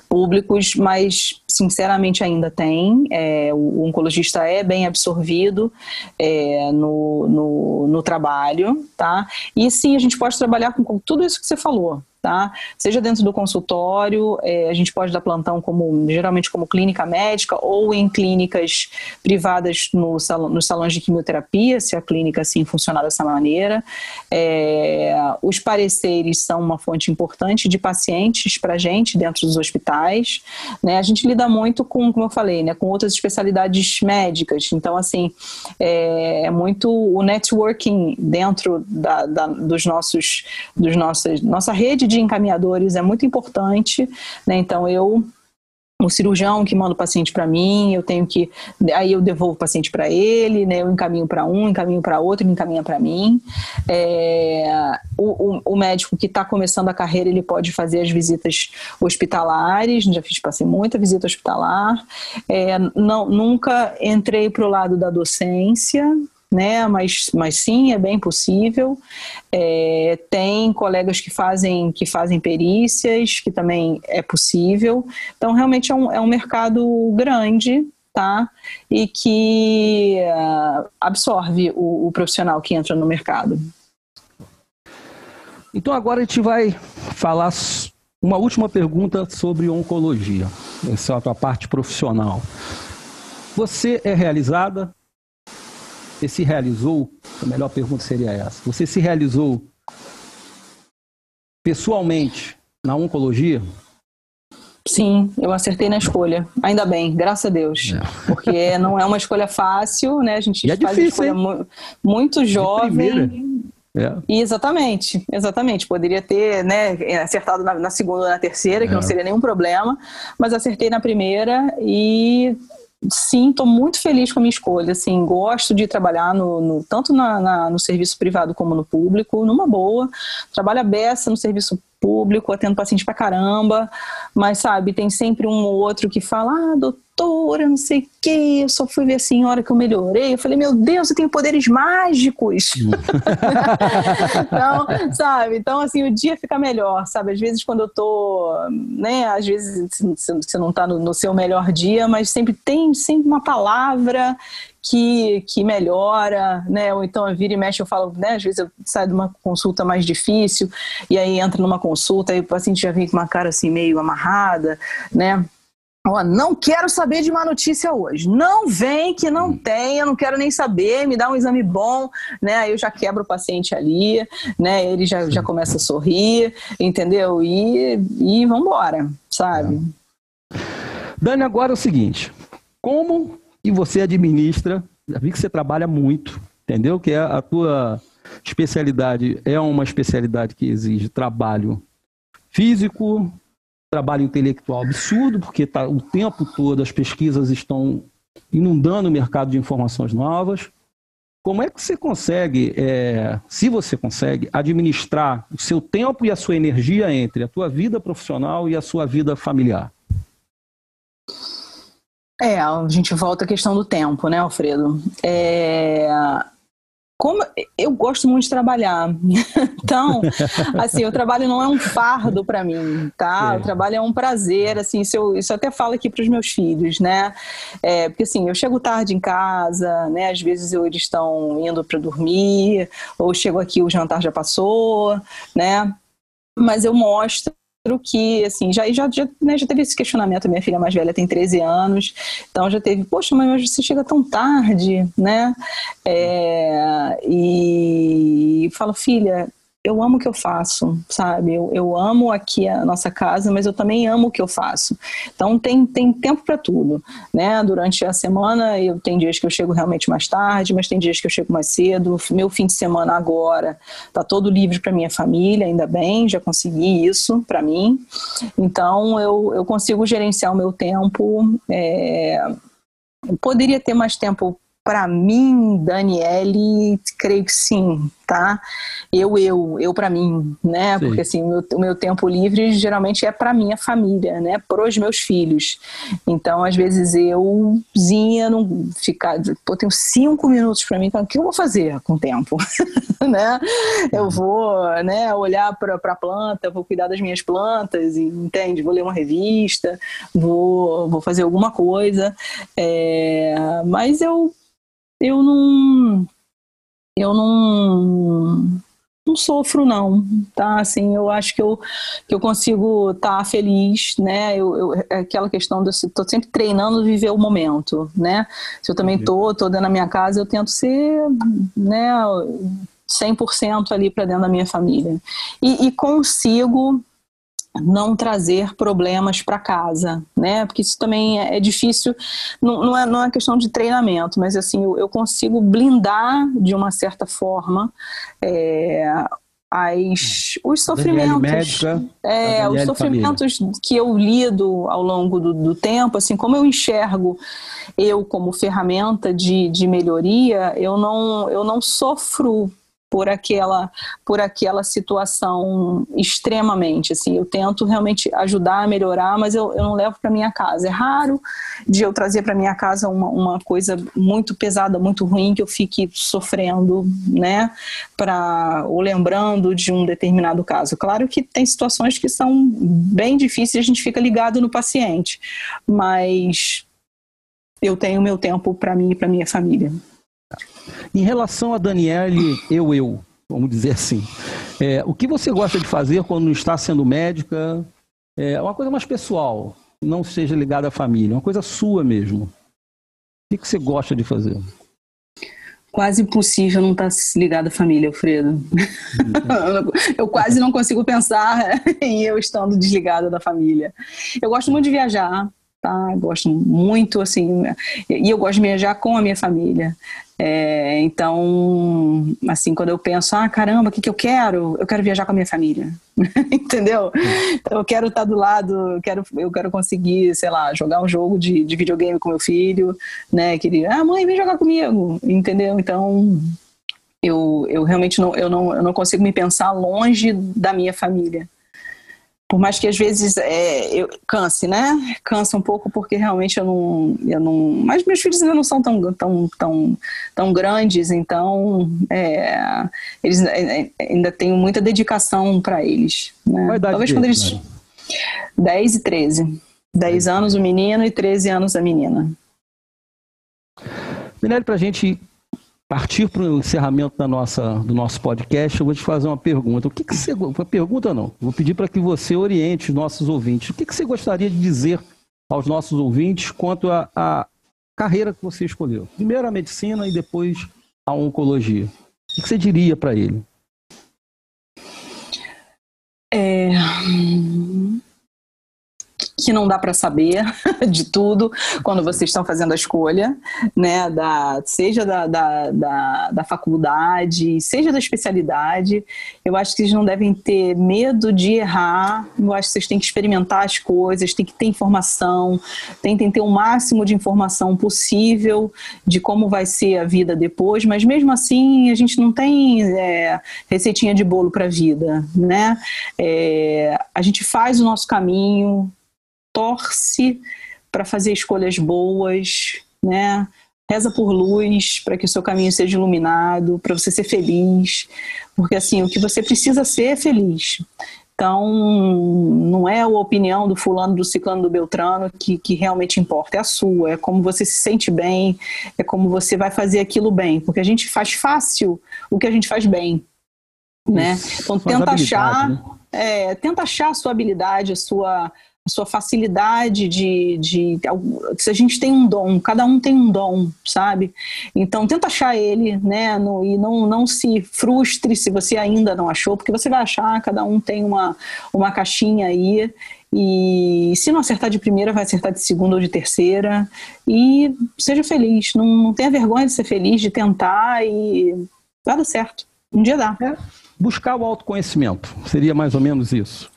públicos, mas, sinceramente, ainda tem. É, o, oncologista é bem absorvido é, no, no, no trabalho, tá? E, sim, a gente pode trabalhar com, com tudo isso que você falou, tá? Seja dentro do consultório, é, a gente pode dar plantão como geralmente como clínica médica ou em clínicas privadas no salão, nos salões de quimioterapia, se a clínica assim funcionar dessa maneira. É, os pareceres são uma fonte importante de pacientes para a gente dentro dos hospitais. Né? A gente lida muito com, como eu falei, né, com outras especialidades médicas. Então, assim, é, é muito o networking dentro da, da, dos nossos, dos nossos, nossa rede de de encaminhadores é muito importante, né? Então eu o cirurgião que manda o paciente para mim, eu tenho que aí eu devolvo o paciente para ele, né? Eu encaminho para um, encaminho para outro, encaminha para mim. É, o, o, o, médico que está começando a carreira ele pode fazer as visitas hospitalares, já fiz passei muita visita hospitalar. É, não, nunca entrei para o lado da docência, né? Mas, mas sim, é bem possível. É, tem colegas que fazem que fazem perícias, que também é possível. Então, realmente é um, é um mercado grande, tá? E que uh, absorve o, o profissional que entra no mercado. Então agora a gente vai falar uma última pergunta sobre oncologia. Essa é a parte profissional. Você é realizada? Você se realizou? A melhor pergunta seria essa. Você se realizou pessoalmente na oncologia? Sim, eu acertei na escolha. Ainda bem, graças a Deus. É. Porque não é uma escolha fácil, né? A gente é faz difícil, escolha muito jovem. É. Exatamente, exatamente. Poderia ter né, acertado na, na segunda ou na terceira, que é. não seria nenhum problema, mas acertei na primeira e sim, estou muito feliz com a minha escolha. Assim, gosto de trabalhar no, no tanto na, na, no serviço privado como no público, numa boa. Trabalho a beça no serviço público, atendo paciente pra caramba, mas sabe, tem sempre um ou outro que fala, ah, doutora, não sei o quê, eu só fui ver a senhora que eu melhorei. Eu falei, meu Deus, eu tenho poderes mágicos. então, sabe, então assim, o dia fica melhor, sabe? Às vezes quando eu tô, né, às vezes você não tá no, no seu melhor dia, mas sempre tem sempre uma palavra que, que melhora, né? Ou então vira e mexe, eu falo, né? Às vezes eu saio de uma consulta mais difícil e aí entra numa consulta e o paciente já vem com uma cara assim meio amarrada, né? Ó, não quero saber de má notícia hoje. Não vem que não hum. tem, eu não quero nem saber, me dá um exame bom, né? Aí eu já quebro o paciente ali, né? Ele já, já começa a sorrir, entendeu? E, e vambora, sabe? É. Dani, agora é o seguinte: como que você administra? Já vi que você trabalha muito, entendeu? Que é a tua especialidade é uma especialidade que exige trabalho físico, trabalho intelectual absurdo, porque tá, o tempo todo as pesquisas estão inundando o mercado de informações novas. Como é que você consegue, é, se você consegue, administrar o seu tempo e a sua energia entre a tua vida profissional e a sua vida familiar? É, a gente volta à questão do tempo, né, Alfredo? É, como eu gosto muito de trabalhar, então, assim, o trabalho não é um fardo para mim, tá? É. O trabalho é um prazer, assim, isso eu, isso eu até falo aqui para os meus filhos, né? É, porque assim, eu chego tarde em casa, né? Às vezes eu, eles estão indo para dormir, ou chego aqui o jantar já passou, né? Mas eu mostro que, assim, já, já, já, né, já teve esse questionamento, minha filha mais velha tem 13 anos, então já teve, poxa, mas você chega tão tarde, né? É, e falo, filha, eu amo o que eu faço, sabe? Eu, eu amo aqui a nossa casa, mas eu também amo o que eu faço. Então tem, tem tempo para tudo, né? Durante a semana eu tem dias que eu chego realmente mais tarde, mas tem dias que eu chego mais cedo. Meu fim de semana agora tá todo livre para minha família, ainda bem, já consegui isso para mim. Então eu, eu consigo gerenciar o meu tempo. É... Poderia ter mais tempo para mim, Daniele, creio que sim, tá? Eu, eu, eu para mim, né? Sim. Porque assim, o meu, o meu, tempo livre geralmente é para minha família, né? Para os meus filhos. Então, às vezes euzinha não ficar, pô, tenho cinco minutos para mim, então o que eu vou fazer com o tempo, né? Eu vou, né? Olhar para a planta, vou cuidar das minhas plantas, entende? Vou ler uma revista, vou, vou fazer alguma coisa, é, mas eu eu não eu não não sofro não, tá? Assim, eu acho que eu, que eu consigo estar tá feliz, né? Eu, eu, é aquela questão de eu tô sempre treinando viver o momento, né? Se eu também tô, tô dentro da minha casa, eu tento ser, né, 100% ali para dentro da minha família. E, e consigo não trazer problemas para casa, né? Porque isso também é, é difícil, não, não, é, não é questão de treinamento, mas assim, eu, eu consigo blindar de uma certa forma é, as, os sofrimentos, médica, é, os sofrimentos família. que eu lido ao longo do, do, tempo, assim, como eu enxergo eu como ferramenta de, de melhoria, eu não, eu não sofro por aquela por aquela situação extremamente assim. Eu tento realmente ajudar a melhorar mas eu, eu não levo para minha casa. É raro de eu trazer para minha casa uma, uma coisa muito pesada muito ruim que eu fique sofrendo né para ou lembrando de um determinado caso. Claro que tem situações que são bem difíceis a gente fica ligado no paciente mas eu tenho meu tempo para mim e para minha família em relação a Daniele, eu, eu, vamos dizer assim, é, o que você gosta de fazer quando está sendo médica? É uma coisa mais pessoal, não seja ligada à família, uma coisa sua mesmo. O que, você gosta de fazer? Quase impossível não estar ligado à família, Alfredo. eu quase não consigo pensar em eu estando desligada da família. Eu gosto muito de viajar, tá? Gosto muito, assim, e eu gosto de viajar com a minha família. É, então, assim, quando eu penso, ah, caramba, o que, que eu quero? Eu quero viajar com a minha família, entendeu? Então, eu quero estar do lado, eu quero, eu quero conseguir, sei lá, jogar um jogo de, de videogame com meu filho, né? Queria, ah, mãe, vem jogar comigo, entendeu? Então, eu, eu realmente não, eu não, eu não consigo me pensar longe da minha família por mais que às vezes é, eu canse, né? Cansa um pouco porque realmente eu não, eu não. Mas meus filhos ainda não são tão, tão, tão, tão grandes, então é, eles é, é, ainda tenho muita dedicação para eles. Né? Talvez quando eles. Né? 10 e 13. 10 anos o menino e 13 anos a menina. Daniele, para a gente partir para o encerramento da nossa, do nosso podcast, eu vou te fazer uma pergunta. O que, que você. Uma pergunta não. Vou pedir para que você oriente os nossos ouvintes. O que, que você gostaria de dizer aos nossos ouvintes quanto à carreira que você escolheu? Primeiro a medicina e depois a oncologia. O que você diria para ele? É que não dá para saber de tudo quando vocês estão fazendo a escolha, né? Da, seja da, da, da, da, faculdade, seja da especialidade. Eu acho que vocês não devem ter medo de errar. Eu acho que vocês têm que experimentar as coisas, têm que ter informação, tentem ter o máximo de informação possível de como vai ser a vida depois, mas mesmo assim a gente não tem é, receitinha de bolo para a vida, né? É, a gente faz o nosso caminho, torce para fazer escolhas boas, né? Reza por luz para que o seu caminho seja iluminado, para você ser feliz, porque assim o que você precisa ser é feliz. Então, não é a opinião do fulano, do ciclano, do beltrano que, que realmente importa, é a sua, é como você se sente bem, é como você vai fazer aquilo bem, porque a gente faz fácil o que a gente faz bem, né? Então, tenta achar, né? é, tenta achar a sua habilidade, a sua, sua facilidade de, de, se a gente tem um dom, cada um tem um dom, sabe? Então tenta achar ele, né? No, e não, não se frustre se você ainda não achou, porque você vai achar, cada um tem uma, uma caixinha aí. E se não acertar de primeira, vai acertar de segunda ou de terceira. E seja feliz. Não, não tenha vergonha de ser feliz, de tentar e vai dar certo. Um dia dá. É. Buscar o autoconhecimento. Seria mais ou menos isso.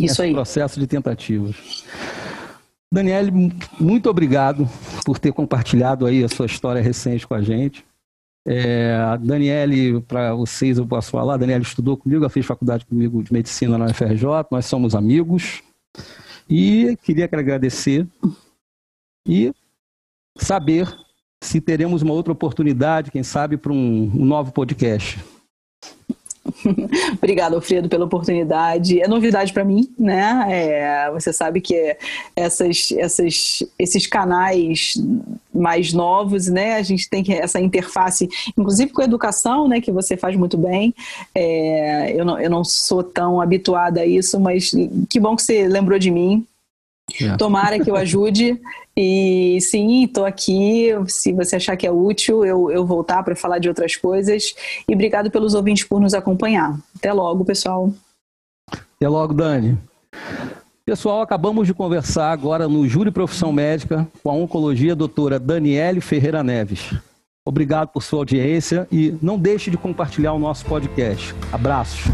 Isso aí. processo de tentativas. Daniele, muito obrigado por ter compartilhado aí a sua história recente com a gente. É, a Daniele, para vocês eu posso falar, a Daniele estudou comigo, ela fez faculdade comigo de medicina na UFRJ, nós somos amigos. E queria agradecer e saber se teremos uma outra oportunidade, quem sabe, para um, um novo podcast. Obrigada, Alfredo, pela oportunidade. É novidade para mim, né? É, você sabe que essas, essas, esses canais mais novos, né? A gente tem que, essa interface, inclusive com a educação, né? Que você faz muito bem. É, eu, não, eu não sou tão habituada a isso, mas que bom que você lembrou de mim. É. Tomara que eu ajude. E sim, estou aqui. Se você achar que é útil, eu, eu voltar para falar de outras coisas. E obrigado pelos ouvintes por nos acompanhar. Até logo, pessoal. Até logo, Dani. Pessoal, acabamos de conversar agora no Júri Profissão Médica com a oncologia doutora Daniele Ferreira Neves. Obrigado por sua audiência e não deixe de compartilhar o nosso podcast. Abraços.